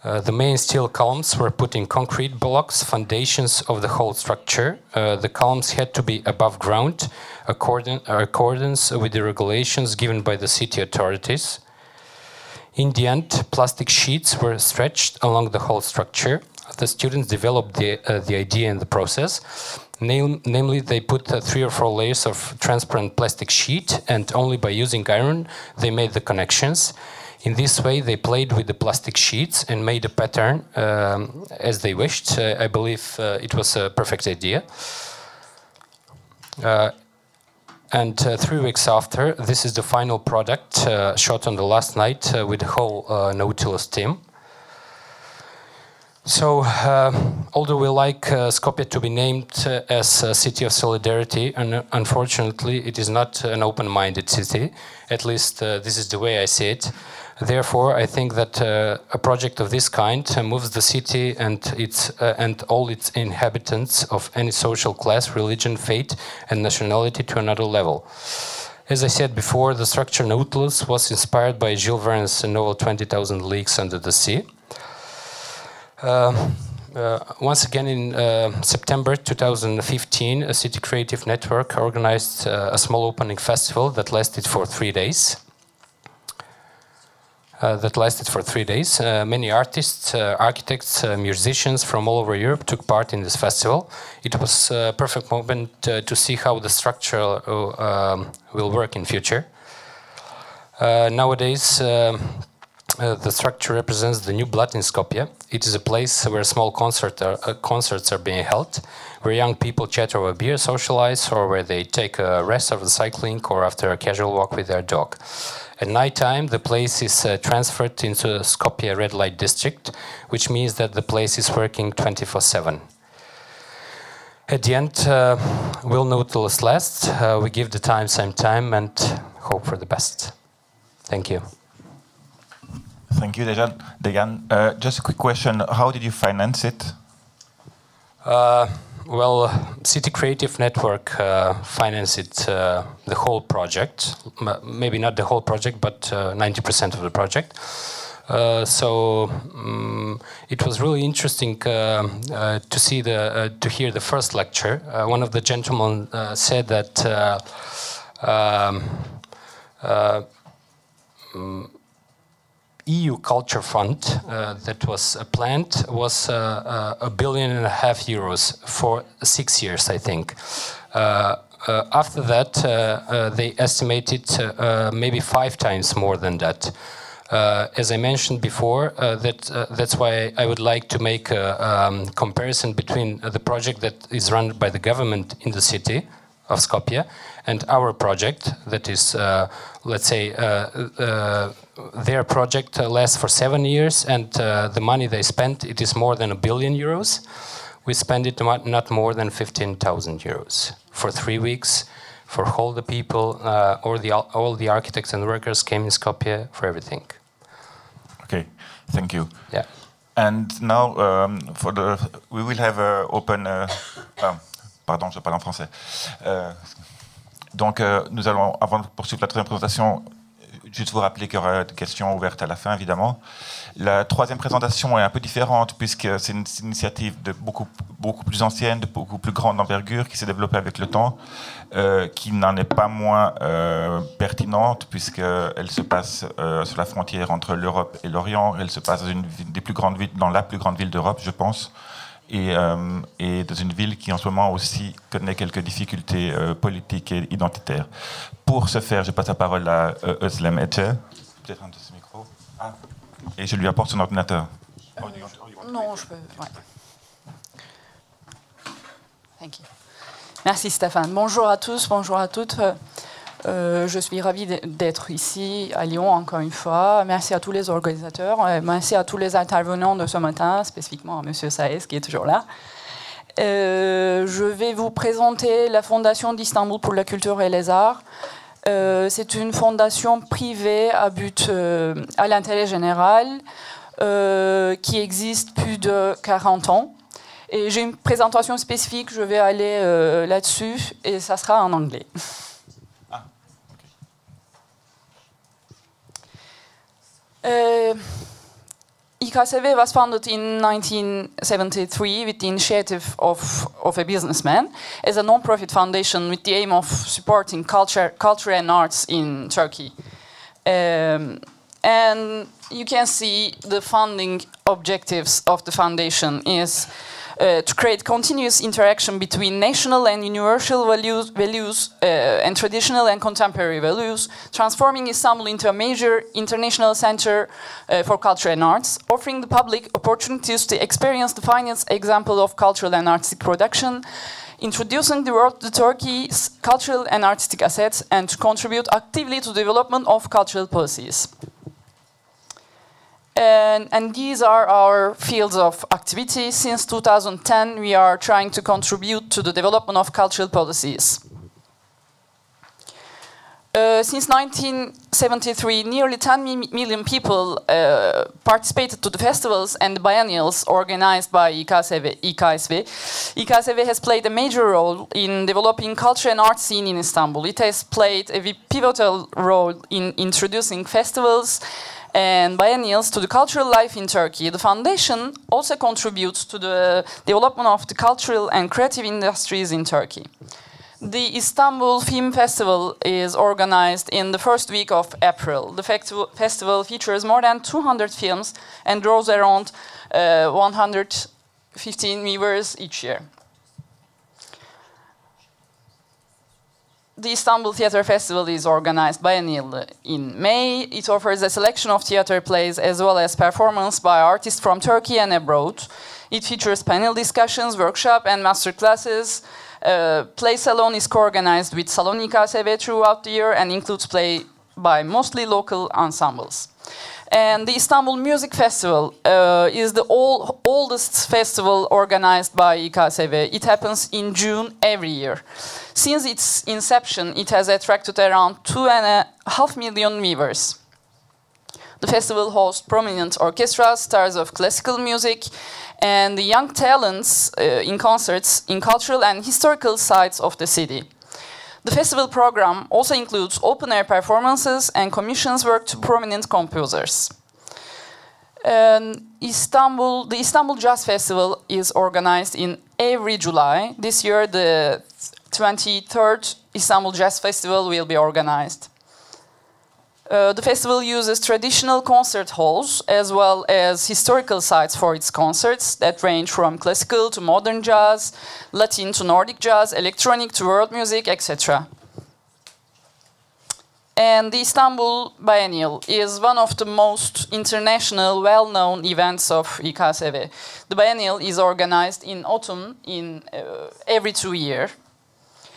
Uh, the main steel columns were put in concrete blocks, foundations of the whole structure. Uh, the columns had to be above ground, according, accordance with the regulations given by the city authorities. In the end, plastic sheets were stretched along the whole structure. The students developed the, uh, the idea in the process. Name, namely, they put uh, three or four layers of transparent plastic sheet, and only by using iron, they made the connections. In this way, they played with the plastic sheets and made a pattern um, as they wished. Uh, I believe uh, it was a perfect idea. Uh, and uh, three weeks after, this is the final product uh, shot on the last night uh, with the whole Nautilus team. So, uh, although we like uh, Skopje to be named uh, as a city of solidarity, and unfortunately, it is not an open minded city. At least, this is the way I see it. Therefore, I think that uh, a project of this kind moves the city and its uh, and all its inhabitants of any social class, religion, faith, and nationality to another level. As I said before, the structure Nautilus was inspired by Jules Verne's novel 20,000 Leagues Under the Sea. Uh, uh, once again, in uh, September 2015, a City Creative Network organized a small opening festival that lasted for three days. Uh, that lasted for three days. Uh, many artists, uh, architects, musicians from all over Europe took part in this festival. It was a perfect moment to see how the structure um, will work in future. nowadays, um, uh, the structure represents the new blood in Skopje. It is a place where small concert are, uh, concerts are being held, where young people chat over beer, socialize, or where they take a rest after cycling or after a casual walk with their dog. At nighttime, the place is uh, transferred into Skopje red light district, which means that the place is working 24 7. At the end, uh, we'll know till it's last. Uh, we give the time same time and hope for the best. Thank you. Thank you, Dejan. Dejan, uh, just a quick question. How did you finance it? Uh, well, City Creative Network uh, financed uh, the whole project. maybe not the whole project, but 90% uh, of the project. Uh, so um, it was really interesting uh, to see the to hear the first lecture. one of the gentlemen said that um, EU Culture Fund uh, that was uh, planned was uh, a billion and a half euros for six years, I think. after that, they estimated maybe five times more than that. Uh, as I mentioned before, uh, that uh, that's why I would like to make a um, comparison between the project that is run by the government in the city, of Skopje, and our project that is, uh, let's say, uh, uh, their project uh, lasts for seven years, and uh, the money they spent it is more than a billion euros. We spend it not more than fifteen thousand euros for three weeks, for all the people, uh, all the all the architects and workers came in Skopje for everything. Okay, thank you. Yeah. And now, um, for the, we will have a open. Uh, ah, pardon, je parle en français. Euh, donc, euh, nous allons, avant de poursuivre la troisième présentation, juste vous rappeler qu'il y aura des questions ouvertes à la fin, évidemment. La troisième présentation est un peu différente puisque c'est une, initiative de beaucoup, beaucoup plus ancienne, de beaucoup plus grande envergure qui s'est développée avec le temps, euh, qui n'en est pas moins euh, pertinente puisqu'elle se passe euh, sur la frontière entre l'Europe et l'Orient. Elle se passe dans une des plus grandes villes, dans la plus grande ville d'Europe, je pense. Et, euh, et dans une ville qui en ce moment aussi connaît quelques difficultés euh, politiques et identitaires. Pour ce faire, je passe la parole à euh, Özlem. Peut-être un de ce micro. Ah. Et je lui apporte son ordinateur. Non, je peux. Thank you. Merci Stéphane. Bonjour à tous, bonjour à toutes. Euh, je suis ravie d'être ici à Lyon encore une fois. Merci à tous les organisateurs, et merci à tous les intervenants de ce matin, spécifiquement à M. Saez qui est toujours là. Euh, je vais vous présenter la Fondation d'Istanbul pour la culture et les arts. Euh, c'est une fondation privée à but euh, à l'intérêt général euh, qui existe plus de 40 ans. Et j'ai une présentation spécifique, je vais aller euh, là-dessus et ça sera en anglais. Uh, IKSV was founded in 1973 with the initiative of, of a businessman as a non-profit foundation with the aim of supporting culture, culture and arts in Turkey. Um, and you can see the funding objectives of the foundation is uh, to create continuous interaction between national and universal values, values uh, and traditional and contemporary values, transforming Istanbul into a major international center uh, for culture and arts, offering the public opportunities to experience the finest example of cultural and artistic production, introducing the world to Turkey's cultural and artistic assets, and to contribute actively to the development of cultural policies. And, and these are our fields of activity. Since 2010, we are trying to contribute to the development of cultural policies. Uh, since 1973, nearly 10 mi- million people uh, participated to the festivals and the biennials organized by IKSV. IKSV. IKSV has played a major role in developing culture and art scene in Istanbul. It has played a pivotal role in introducing festivals and biennials to the cultural life in Turkey. The foundation also contributes to the development of the cultural and creative industries in Turkey. The Istanbul Film Festival is organized in the first week of April. The festival features more than 200 films and draws around uh, 115 viewers each year. The Istanbul Theatre Festival is organized biennially in May. It offers a selection of theater plays as well as performance by artists from Turkey and abroad. It features panel discussions, workshop, and master classes. Uh, play Salon is co-organized with Salonika Seve throughout the year and includes play by mostly local ensembles. And the Istanbul Music Festival uh, is the old, oldest festival organized by İKSV. It happens in June every year. Since its inception, it has attracted around two and a half million viewers. The festival hosts prominent orchestras, stars of classical music, and the young talents uh, in concerts in cultural and historical sites of the city. The festival program also includes open air performances and commissions work to prominent composers. And Istanbul, the Istanbul Jazz Festival is organized in every July. This year, the 23rd Istanbul Jazz Festival will be organized. Uh, the festival uses traditional concert halls as well as historical sites for its concerts that range from classical to modern jazz, Latin to Nordic jazz, electronic to world music, etc. And the Istanbul Biennial is one of the most international, well known events of İKSV. The biennial is organized in autumn in uh, every two years.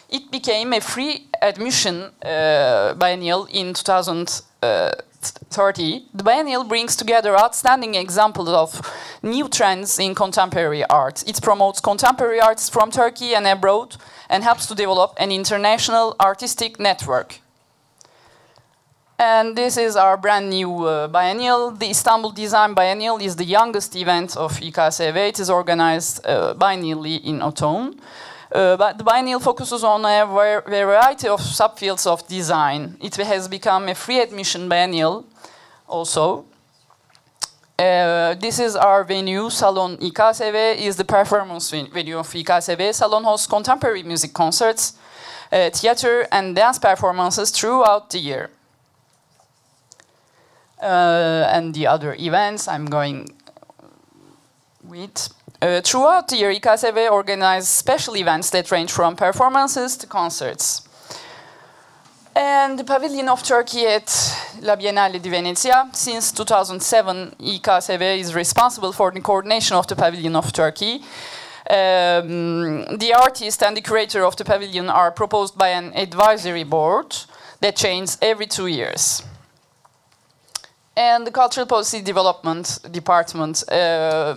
It became a free admission uh, biennial in 2030. The biennial brings together outstanding examples of new trends in contemporary art. It promotes contemporary artists from Turkey and abroad and helps to develop an international artistic network. And this is our brand new uh, biennial. The Istanbul Design Biennial is the youngest event of IKSV. It is organized uh, biennially in autumn. Uh, but the biennial focuses on a variety of subfields of design. It has become a free admission biennial also. Uh, this is our venue, Salon IKSV, is the performance venue of IKSV. Salon hosts contemporary music concerts, uh, theater, and dance performances throughout the year. Uh, and the other events I'm going with. Uh, throughout the year, IKSV organizes special events that range from performances to concerts. And the Pavilion of Turkey at La Biennale di Venezia. Since 2007, IKSV is responsible for the coordination of the Pavilion of Turkey. Um, the artist and the curator of the pavilion are proposed by an advisory board that changes every two years and the Cultural Policy Development Department. Uh,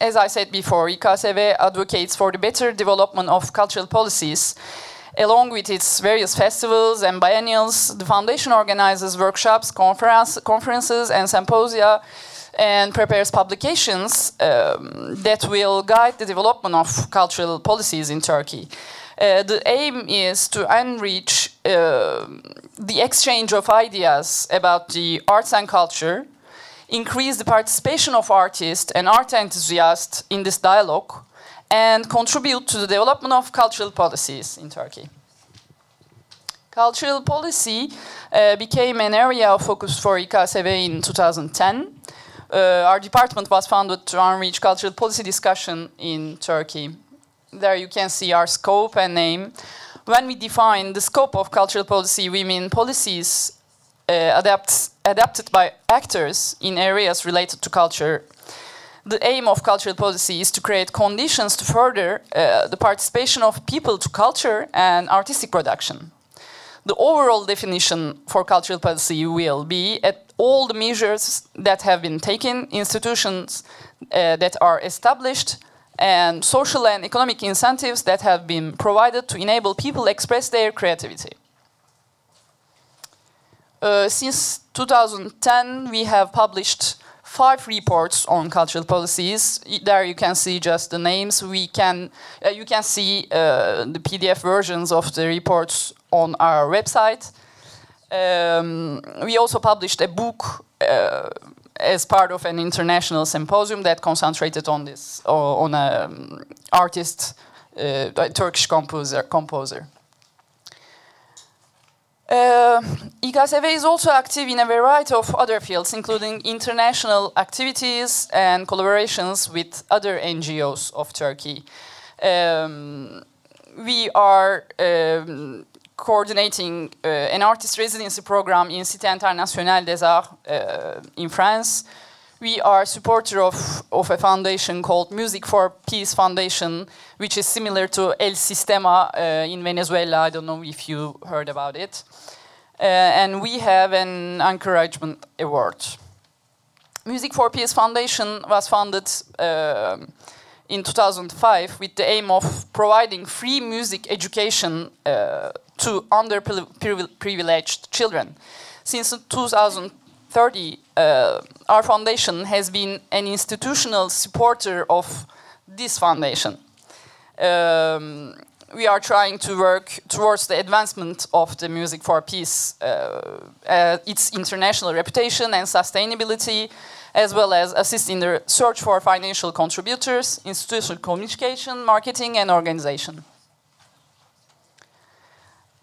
as I said before, IKSV advocates for the better development of cultural policies. Along with its various festivals and biennials, the foundation organizes workshops, conference, conferences, and symposia and prepares publications um, that will guide the development of cultural policies in Turkey. Uh, the aim is to enrich uh, the exchange of ideas about the arts and culture, increase the participation of artists and art enthusiasts in this dialogue, and contribute to the development of cultural policies in Turkey. Cultural policy uh, became an area of focus for IKSV in 2010. Uh, our department was founded to enrich cultural policy discussion in Turkey there you can see our scope and name. When we define the scope of cultural policy, we mean policies uh, adapt, adapted by actors in areas related to culture. The aim of cultural policy is to create conditions to further uh, the participation of people to culture and artistic production. The overall definition for cultural policy will be at all the measures that have been taken, institutions uh, that are established, and social and economic incentives that have been provided to enable people express their creativity. Uh, since 2010, we have published five reports on cultural policies. There you can see just the names. We can, uh, you can see uh, the PDF versions of the reports on our website. Um, we also published a book uh, as part of an international symposium that concentrated on this, on an um, artist, uh, a Turkish composer. composer. Uh, IKSV is also active in a variety of other fields, including international activities and collaborations with other NGOs of Turkey. Um, we are um, coordinating uh, an artist residency program in Cité Internationale des Arts uh, in France. We are supporter of, of a foundation called Music for Peace Foundation, which is similar to El Sistema uh, in Venezuela. I don't know if you heard about it. Uh, and we have an encouragement award. Music for Peace Foundation was founded uh, in 2005 with the aim of providing free music education uh, to underprivileged children. Since 2030, uh, our foundation has been an institutional supporter of this foundation. Um, we are trying to work towards the advancement of the Music for Peace, uh, uh, its international reputation and sustainability, as well as assist in the search for financial contributors, institutional communication, marketing, and organization.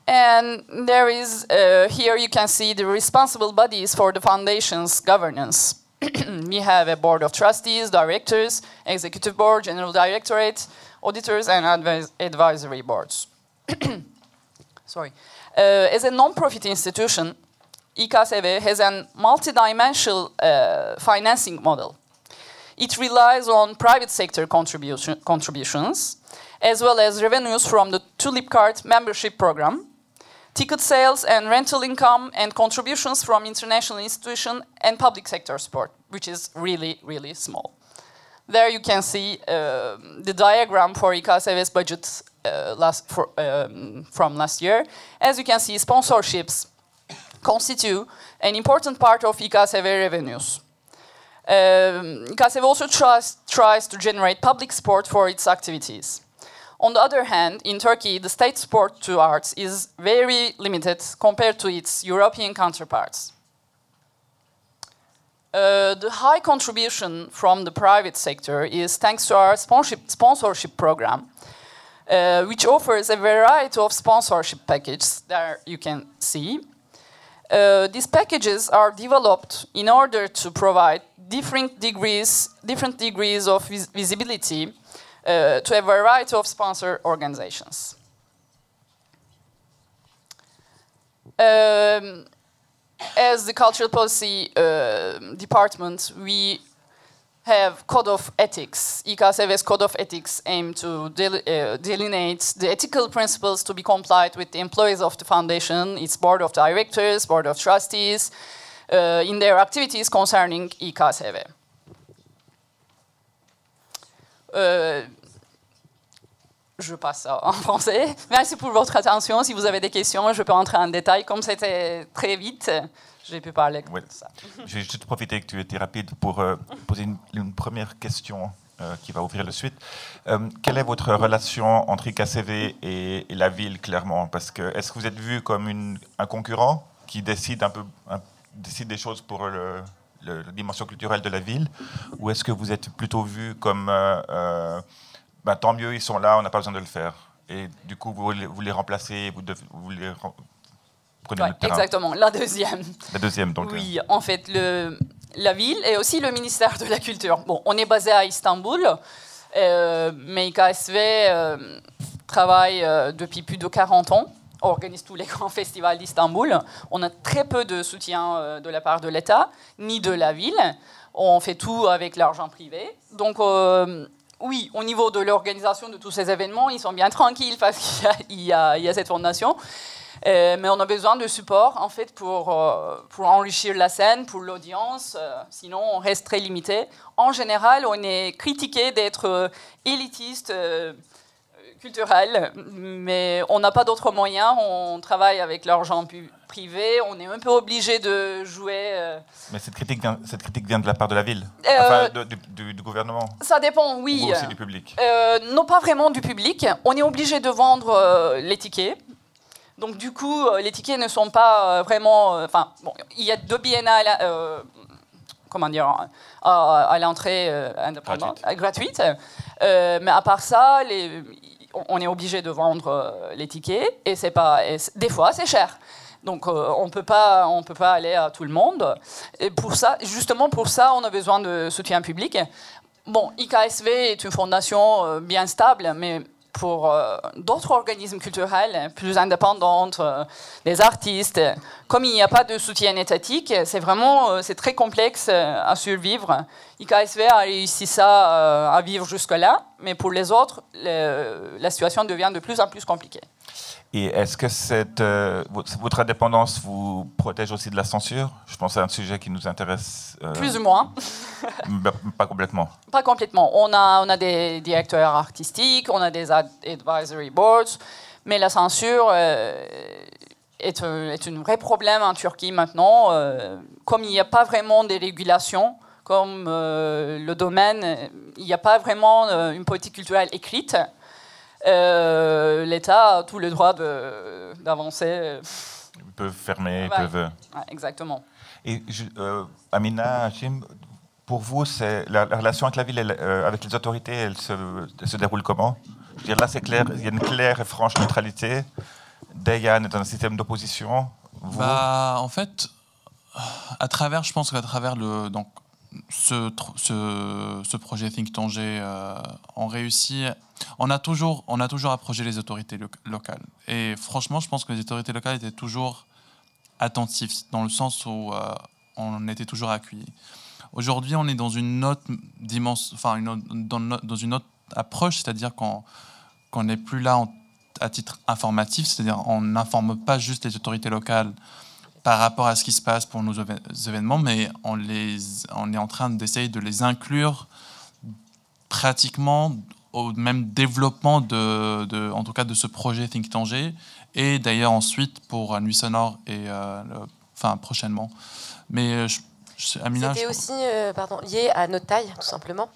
And there is, uh, here you can see the responsible bodies for the foundation's governance. we have a board of trustees, directors, executive board, general directorate, auditors, and advis advisory boards. Sorry. Uh, as a non-profit institution, IKSV has a multidimensional uh, financing model. It relies on private sector contribution, contributions, as well as revenues from the Tulip Card membership program, ticket sales and rental income, and contributions from international institutions and public sector support, which is really, really small. There you can see uh, the diagram for IKSV's budget uh, last for, um, from last year. As you can see, sponsorships constitute an important part of IKSV revenues. Um, also tries, tries to generate public support for its activities. On the other hand, in Turkey, the state support to arts is very limited compared to its European counterparts. Uh, the high contribution from the private sector is thanks to our sponsorship, program, uh, which offers a variety of sponsorship packages that you can see. Uh, these packages are developed in order to provide different degrees, different degrees of vis visibility uh, to a variety of sponsor organizations. Um, as the cultural policy uh, department, we have code of ethics. IKSV's code of ethics aim to del uh, delineate the ethical principles to be complied with the employees of the foundation, its board of directors, board of trustees, uh, in their activities concerning IKSV. Euh, je passe en français. Merci pour votre attention. Si vous avez des questions, je peux entrer en détail. Comme c'était très vite, j'ai pu parler comme Ouais. ça. J'ai juste profité que tu étais rapide pour euh, poser une, une première question euh, qui va ouvrir le suite. Euh, quelle est votre relation entre IKCV et, et la ville, clairement? Parce que est-ce que vous êtes vu comme une- un concurrent qui décide un peu un- décide des choses pour le- le- la dimension culturelle de la ville, ou est-ce que vous êtes plutôt vu comme euh, euh, ben, tant mieux, ils sont là, on n'a pas besoin de le faire et du coup, vous les, vous les remplacez, vous, devez- vous les rem- prenez Ouais, le exactement. La deuxième. La deuxième, donc. euh, Oui, en fait, le, la ville et aussi le ministère de la Culture. Bon, on est basé à Istanbul, euh, mais IKSV euh, travaille euh, depuis plus de 40 ans, organise tous les grands festivals d'Istanbul. On a très peu de soutien euh, de la part de l'État, ni de la ville. On fait tout avec l'argent privé. Donc, euh, oui, au niveau de l'organisation de tous ces événements, ils sont bien tranquilles parce qu'il y a- cette fondation. Euh, mais on a besoin de support en fait pour, enrichir la scène, pour l'audience. sinon, on reste très limité. En général, on est critiqué d'être élitiste, culturel, mais on n'a pas d'autres moyens. On travaille avec l'argent privé. On est un peu obligé de jouer. euh, Mais cette critique, vient, cette critique vient de la part de la ville, Euh, enfin de- du, gouvernement, Ça dépend, oui. ou aussi du public. Euh, non, pas vraiment du public. On est obligé de vendre les tickets. Donc, du coup, les tickets ne sont pas vraiment. Enfin, bon, il y a deux biennales, comment dire, à, à l'entrée euh, gratuite. Euh, mais à part ça, les- on- est obligé de vendre euh, les tickets et c'est pas. et des fois, c'est cher. Donc, euh, on peut pas, on peut pas aller à tout le monde. Et pour ça, justement pour ça, on a besoin de soutien public. Bon, IKSV est une fondation euh, bien stable, mais pour euh, d'autres organismes culturels plus indépendants, euh, des artistes, comme il n'y a pas de soutien étatique, c'est vraiment euh, très complexe euh, à survivre. IKSV a réussi ça à vivre jusque-là, mais pour les autres, la situation devient de plus en plus compliquée. Et est-ce que cette, euh, votre indépendance vous protège aussi de la censure? Je pense à un sujet qui nous intéresse. euh, Plus ou moins. bah, pas complètement. Pas complètement. On a, on a des directeurs artistiques, on a des ad- advisory boards, mais la censure euh, est, un, est un vrai problème en Turquie maintenant. comme il n'y a pas vraiment de régulation, comme le domaine, il n'y a pas vraiment une politique culturelle écrite, l'État a tout le droit de- d'avancer. Ils peuvent fermer, ils Ouais. peuvent. Ouais, exactement. Et je- euh, Amina, Hachim, pour vous, c'est la, la relation avec la ville, elle, euh, avec les autorités, elle se, elle se déroule comment? Je veux dire, Là, c'est clair, il y a une claire et franche neutralité. Dayan est dans un système d'opposition. Vous, Bah, en fait, à travers, je pense qu'à travers le, donc, ce, ce, ce projet Think Tanger, euh, on réussit, on a, toujours, on a toujours approché les autorités lo- locales. Et franchement, je pense que les autorités locales étaient toujours attentives, dans le sens où euh, on était toujours accueillis. Aujourd'hui, on est dans une autre dimension, enfin, dans, une autre approche, c'est-à-dire qu'on n'est plus là à titre informatif, c'est-à-dire on n'informe pas juste les autorités locales par rapport à ce qui se passe pour nos événements, mais on, les, on est en train d'essayer de les inclure pratiquement au même développement de, en tout cas de ce projet Think Tanger et d'ailleurs ensuite pour Nuit Sonore et euh, enfin prochainement. Mais euh, C'était aussi euh, pardon, lié à notre taille tout simplement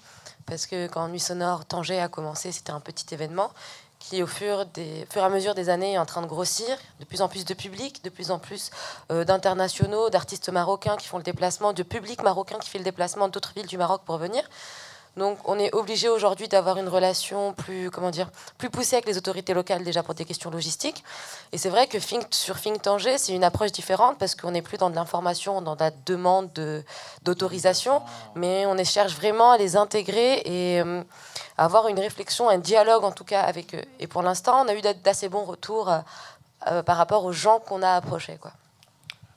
parce que quand Nuit Sonore Tanger a commencé, c'était un petit événement qui, au fur, des, fur et à mesure des années, est en train de grossir. De plus en plus de public, de plus en plus d'internationaux, d'artistes marocains qui font le déplacement, de public marocain qui fait le déplacement d'autres villes du Maroc pour venir. Donc on est obligé aujourd'hui d'avoir une relation plus, comment dire, plus poussée avec les autorités locales déjà pour des questions logistiques. Et c'est vrai que sur Think Tanger, c'est une approche différente parce qu'on n'est plus dans de l'information, dans la demande d'autorisation, mais on cherche vraiment à les intégrer et euh, avoir une réflexion, un dialogue en tout cas avec eux. Et pour l'instant, on a eu d'assez bons retours euh, par rapport aux gens qu'on a approchés. Quoi.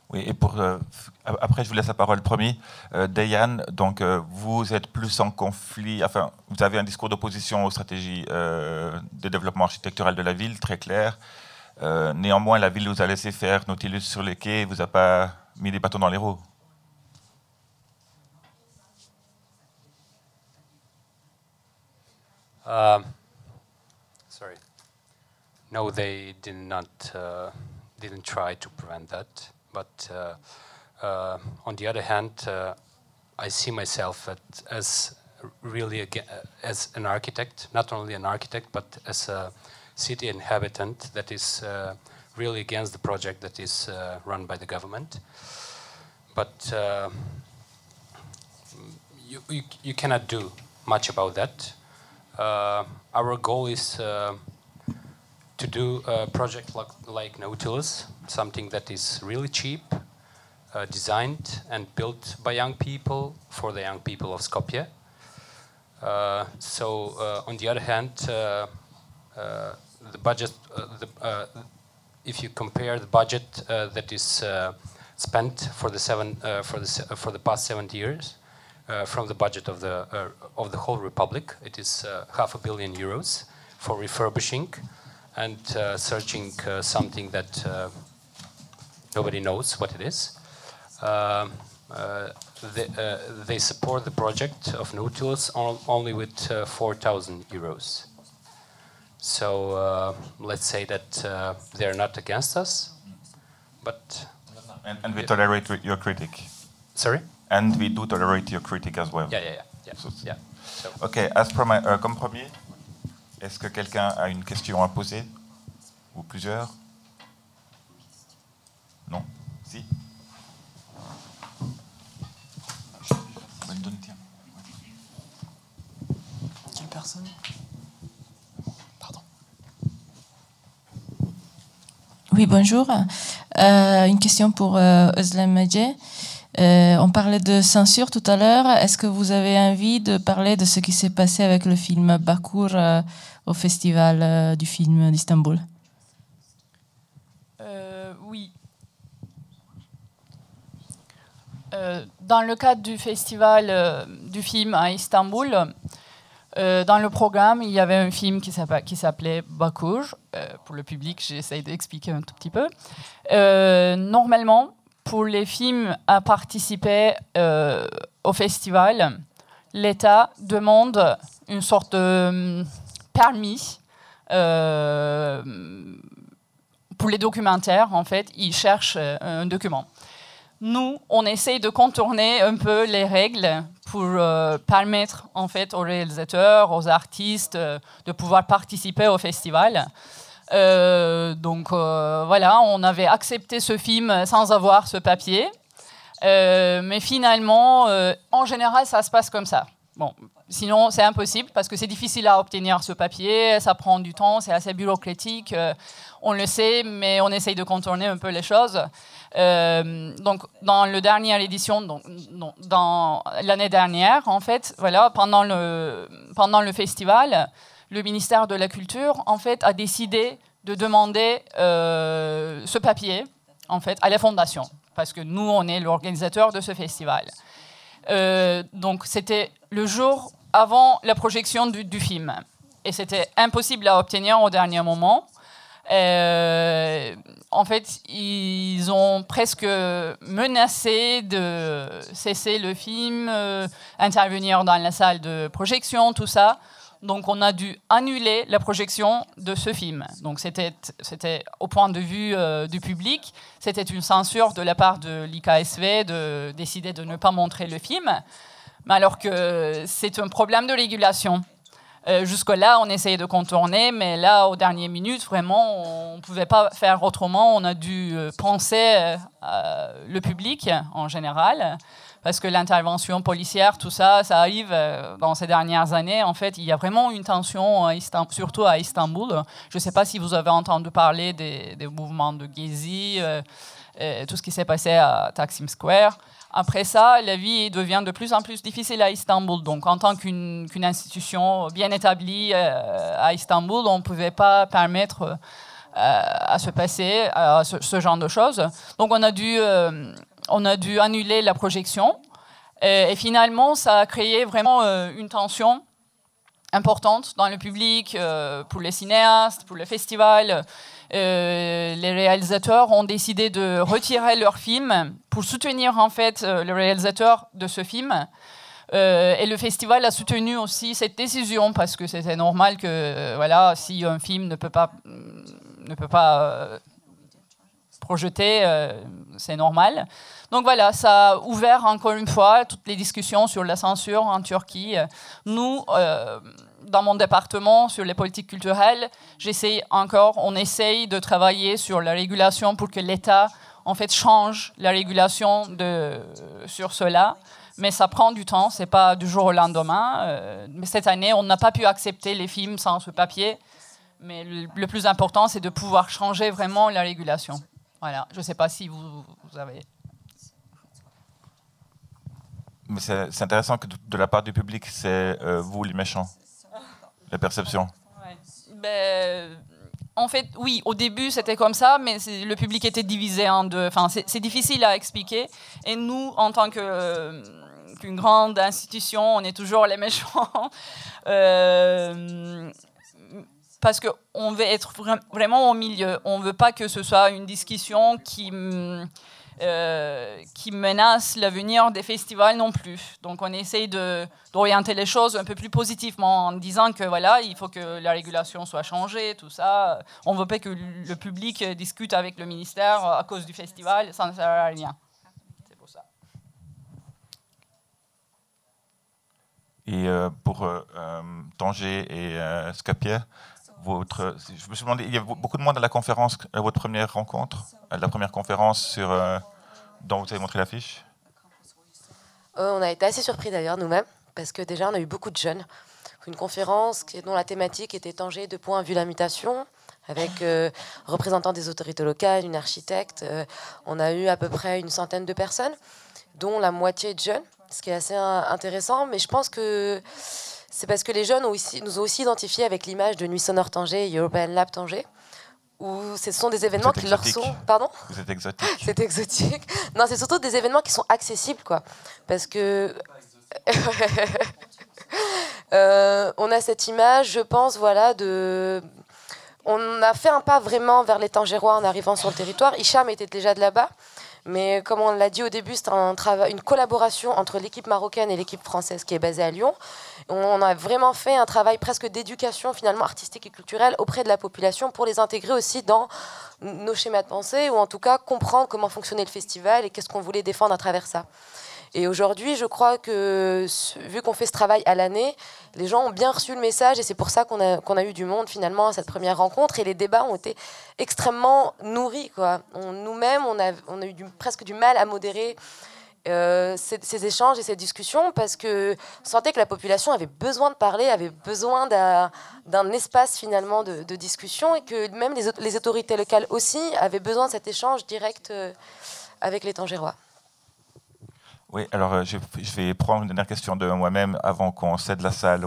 Oui, et pour, euh, après, je vous laisse la parole, promis. Euh, Diane, donc, euh, vous êtes plus en conflit, enfin, vous avez un discours d'opposition aux stratégies de développement architectural de la ville, très clair. néanmoins, la ville vous a laissé faire Nautilus sur les quais, vous a pas mis des bâtons dans les roues. Um, sorry. No, they did not, uh, didn't try to prevent that. But uh, uh, on the other hand, uh, I see myself as really as an architect, not only an architect, but as a city inhabitant that is really against the project that is run by the government. But you, you, you, cannot do much about that. Uh, our goal is uh, to do a project like, like Nautilus, something that is really cheap, uh, designed and built by young people for the young people of Skopje. Uh, so, uh, on the other hand, uh, uh, the budget, the, if you compare the budget that is spent for the seven for the for the past 70 years from the budget of the of the whole republic, it is half a billion euros for refurbishing and uh, searching uh, something that uh, nobody knows what it is. Um, uh, they, uh, they, support the project of Nautilus only with uh, 4,000 euros. So let's say that they're not against us, but and, and, we tolerate your critic. Sorry. And we do tolerate your critic as well. Yeah, yeah, yeah. yeah. So, yeah. So. Okay, as from my, uh, comme premier, Est-ce que quelqu'un a une question à poser Ou plusieurs personne Pardon. Oui, bonjour. Euh, une question pour euh, Özlem euh, on parlait de censure tout à l'heure. Est-ce que vous avez envie de parler de ce qui s'est passé avec le film Bakur euh, au Festival euh, du film d'Istanbul? Oui. dans le cadre du Festival du film à Istanbul, dans le programme, il y avait un film qui s'appelait Bakur. pour le public, j'essaye d'expliquer un tout petit peu. normalement, pour les films à participer euh, au festival, l'État demande une sorte de permis euh, pour les documentaires. En fait, ils cherchent euh, un document. Nous, on essaye de contourner un peu les règles pour permettre en fait aux réalisateurs, aux artistes de pouvoir participer au festival. Euh, donc euh, voilà, on avait accepté ce film sans avoir ce papier. Euh, mais finalement, en général, ça se passe comme ça. Bon, sinon, c'est impossible parce que c'est difficile à obtenir ce papier, ça prend du temps, c'est assez bureaucratique. on le sait, mais on essaye de contourner un peu les choses. Donc, dans la dernière édition, donc, dans l'année dernière, en fait, voilà, pendant le, pendant le festival, le ministère de la Culture, en fait, a décidé de demander euh, ce papier, en fait, à la fondation, parce que nous, on est l'organisateur de ce festival. donc c'était le jour avant la projection du, film. Et c'était impossible à obtenir au dernier moment. En fait, ils ont presque menacé de cesser le film, intervenir dans la salle de projection, tout ça. Donc on a dû annuler la projection de ce film. Donc c'était, c'était au point de vue euh, du public, c'était une censure de la part de l'IKSV de décider de ne pas montrer le film, mais alors que c'est un problème de régulation. Euh, jusque-là, on essayait de contourner, mais là, aux dernières minutes, vraiment, on ne pouvait pas faire autrement. On a dû euh, penser le public en général parce que l'intervention policière, tout ça, ça arrive euh, dans ces dernières années. En fait, il y a vraiment une tension, surtout à Istanbul. Je ne sais pas si vous avez entendu parler des, mouvements de Gezi, euh, tout ce qui s'est passé à Taksim Square. Après ça, la vie devient de plus en plus difficile à Istanbul. Donc, en tant qu'une institution bien établie euh, à Istanbul, on ne pouvait pas permettre à se passer ce, genre de choses. Donc, on a dû on a dû annuler la projection. Et, finalement, ça a créé vraiment euh, une tension importante dans le public, euh, pour les cinéastes, pour le festival. Euh, les réalisateurs ont décidé de retirer leur film pour soutenir en fait le réalisateur de ce film. et le festival a soutenu aussi cette décision parce que c'était normal que voilà, si un film ne peut pas, ne peut pas projeter, c'est normal. Donc voilà, ça a ouvert encore une fois toutes les discussions sur la censure en Turquie. Nous, euh, dans mon département, sur les politiques culturelles, j'essaie encore, on essaye de travailler sur la régulation pour que l'État en fait change la régulation de, sur cela. Mais ça prend du temps, c'est pas du jour au lendemain. Euh, mais cette année, on n'a pas pu accepter les films sans ce papier. Mais le, plus important, c'est de pouvoir changer vraiment la régulation. Voilà, je ne sais pas si vous, vous avez c'est intéressant que de la part du public, c'est euh, vous les méchants, la perception. Ben, en fait, oui, au début c'était comme ça, mais le public était divisé en deux. Enfin, c'est difficile à expliquer. Et nous, en tant qu'une grande institution, on est toujours les méchants. Euh, parce qu'on veut être vraiment au milieu. On ne veut pas que ce soit une discussion qui euh, qui menace l'avenir des festivals non plus. Donc on essaye d'orienter les choses un peu plus positivement en disant que voilà, il faut que la régulation soit changée, tout ça. On ne veut pas que le public discute avec le ministère à cause du festival, ça ne sert à rien. C'est pour ça. Et euh, pour euh, Tanger et Skopje, je me suis demandé, il y a beaucoup de monde à la conférence, à votre première rencontre, à la première conférence sur, euh, dont vous avez montré l'affiche euh, On a été assez surpris d'ailleurs nous-mêmes, parce que déjà on a eu beaucoup de jeunes. Une conférence dont la thématique était Tanger de points vu la mutation, avec euh, représentants des autorités locales, une architecte. on a eu à peu près une centaine de personnes, dont la moitié de jeunes, ce qui est assez intéressant, mais je pense que c'est parce que les jeunes nous ont aussi identifiés avec l'image de Nuit Sonore Tanger et European Lab Tanger, où ce sont des événements qui leur sont. Pardon Vous êtes exotique. c'est exotique. Non, c'est surtout des événements qui sont accessibles, quoi. Parce que. Euh, on a cette image, je pense, voilà, de. On a fait un pas vraiment vers les Tangérois en arrivant sur le territoire. Hicham était déjà de là-bas. Mais comme on l'a dit au début, c'est un travail, une collaboration entre l'équipe marocaine et l'équipe française qui est basée à Lyon. On a vraiment fait un travail presque d'éducation finalement artistique et culturelle auprès de la population pour les intégrer aussi dans nos schémas de pensée ou en tout cas comprendre comment fonctionnait le festival et qu'est-ce qu'on voulait défendre à travers ça. Et aujourd'hui, je crois que, vu qu'on fait ce travail à l'année, les gens ont bien reçu le message et c'est pour ça qu'on a, eu du monde finalement à cette première rencontre. Et les débats ont été extrêmement nourris. Nous-mêmes, on a, on a eu presque du mal à modérer. Euh, ces, échanges et ces discussions parce que on sentait que la population avait besoin de parler, avait besoin d'un espace finalement de, discussion et que même les, les, autorités locales aussi avaient besoin de cet échange direct euh, avec les Tangérois. Oui, alors euh, je, vais prendre une dernière question de moi-même avant qu'on cède la salle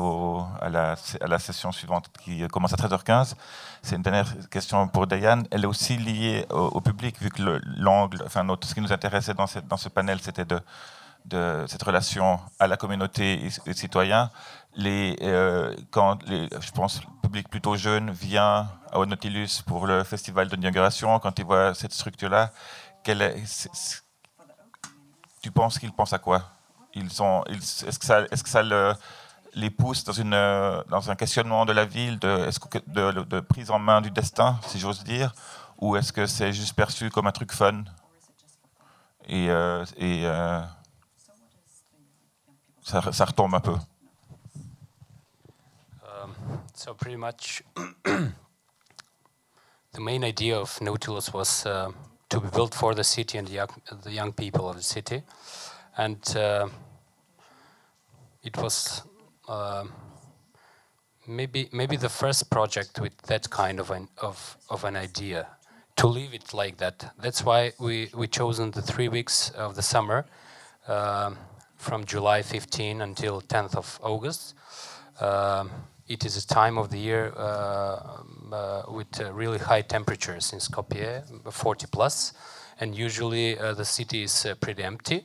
à, la, à, session suivante qui commence à 13h15. C'est une dernière question pour Diane. Elle est aussi liée au, public, vu que l'angle, enfin, ce qui nous intéressait dans, ce panel, c'était de, cette relation à la communauté et, aux citoyens. Les, euh, quand les, je pense le public plutôt jeune vient au Nautilus pour le festival d'inauguration, quand il voit cette structure-là, tu penses qu'ils pensent à quoi? Ils sont, Est-ce que ça, est -ce que ça le, les pousse dans, une, dans un questionnement de la ville, de, de, de prise en main du destin, si j'ose dire, ou est-ce que c'est juste perçu comme un truc fun? Et, euh, et euh, ça, ça, retombe un peu. Um, So pretty much the main idea of Nautilus was uh, to be built for the city and the young, the young people of the city. And uh, it was uh, maybe maybe the first project with that kind of an of of an idea to leave it like that. That's why we we chosen the three weeks of the summer, uh, from July 15 until 10th of August. Um, it is a time of the year uh, uh, with uh, really high temperatures in Skopje, 40 plus, and usually the city is pretty empty.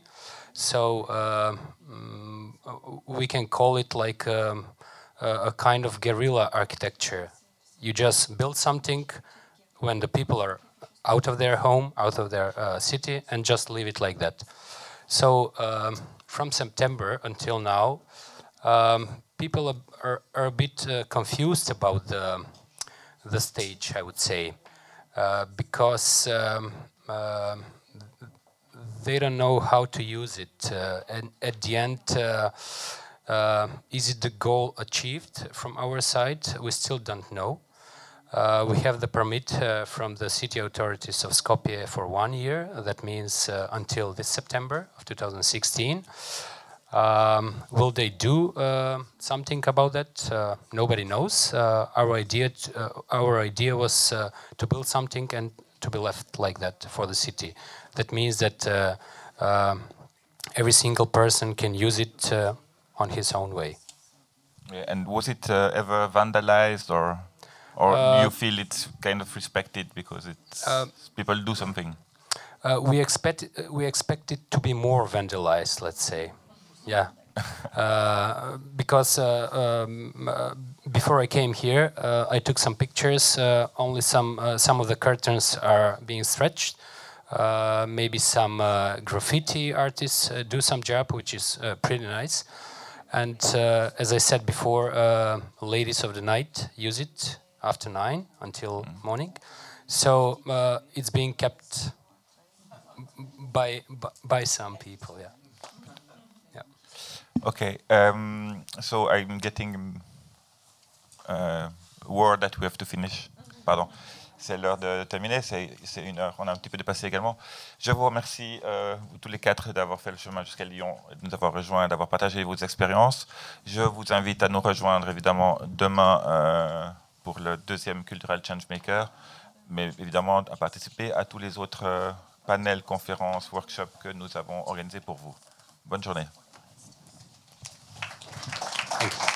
So um, we can call it like um, a kind of guerrilla architecture. You just build something when the people are out of their home, out of their uh, city, and just leave it like that. So um, from September until now, um, people are, are, are, a bit uh, confused about the, the stage, I would say, uh, because um, um they don't know how to use it. Uh, and at the end, uh, uh, is it the goal achieved from our side? We still don't know. Uh, we have the permit uh, from the city authorities of Skopje for one year. That means uh, until this September of 2016. Um, will they do something about that? nobody knows. our idea, our idea was to build something and to be left like that for the city. That means that uh, uh, every single person can use it uh, on his own way. Yeah, and was it uh, ever vandalized or or uh, you feel it's kind of respected because it's uh, people do something we expect we expect it to be more vandalized let's say yeah because um, before I came here, I took some pictures. only some some of the curtains are being stretched, uh, maybe some uh, graffiti artists uh, do some job, which is uh, pretty nice. And uh, as I said before, ladies of the night use it after nine until mm. morning. So it's being kept by, by some people. Yeah. Okay. Um, so I'm getting word that we have to finish. Pardon. c'est l'heure de terminer, c'est une heure, on a un petit peu dépassé également. Je vous remercie euh, tous les quatre d'avoir fait le chemin jusqu'à Lyon, de nous avoir rejoints, d'avoir partagé vos expériences. Je vous invite à nous rejoindre évidemment demain euh, pour le deuxième Cultural Changemaker, mais évidemment à participer à tous les autres euh, panels, conférences, workshops que nous avons organisés pour vous. Bonne journée. Thank you.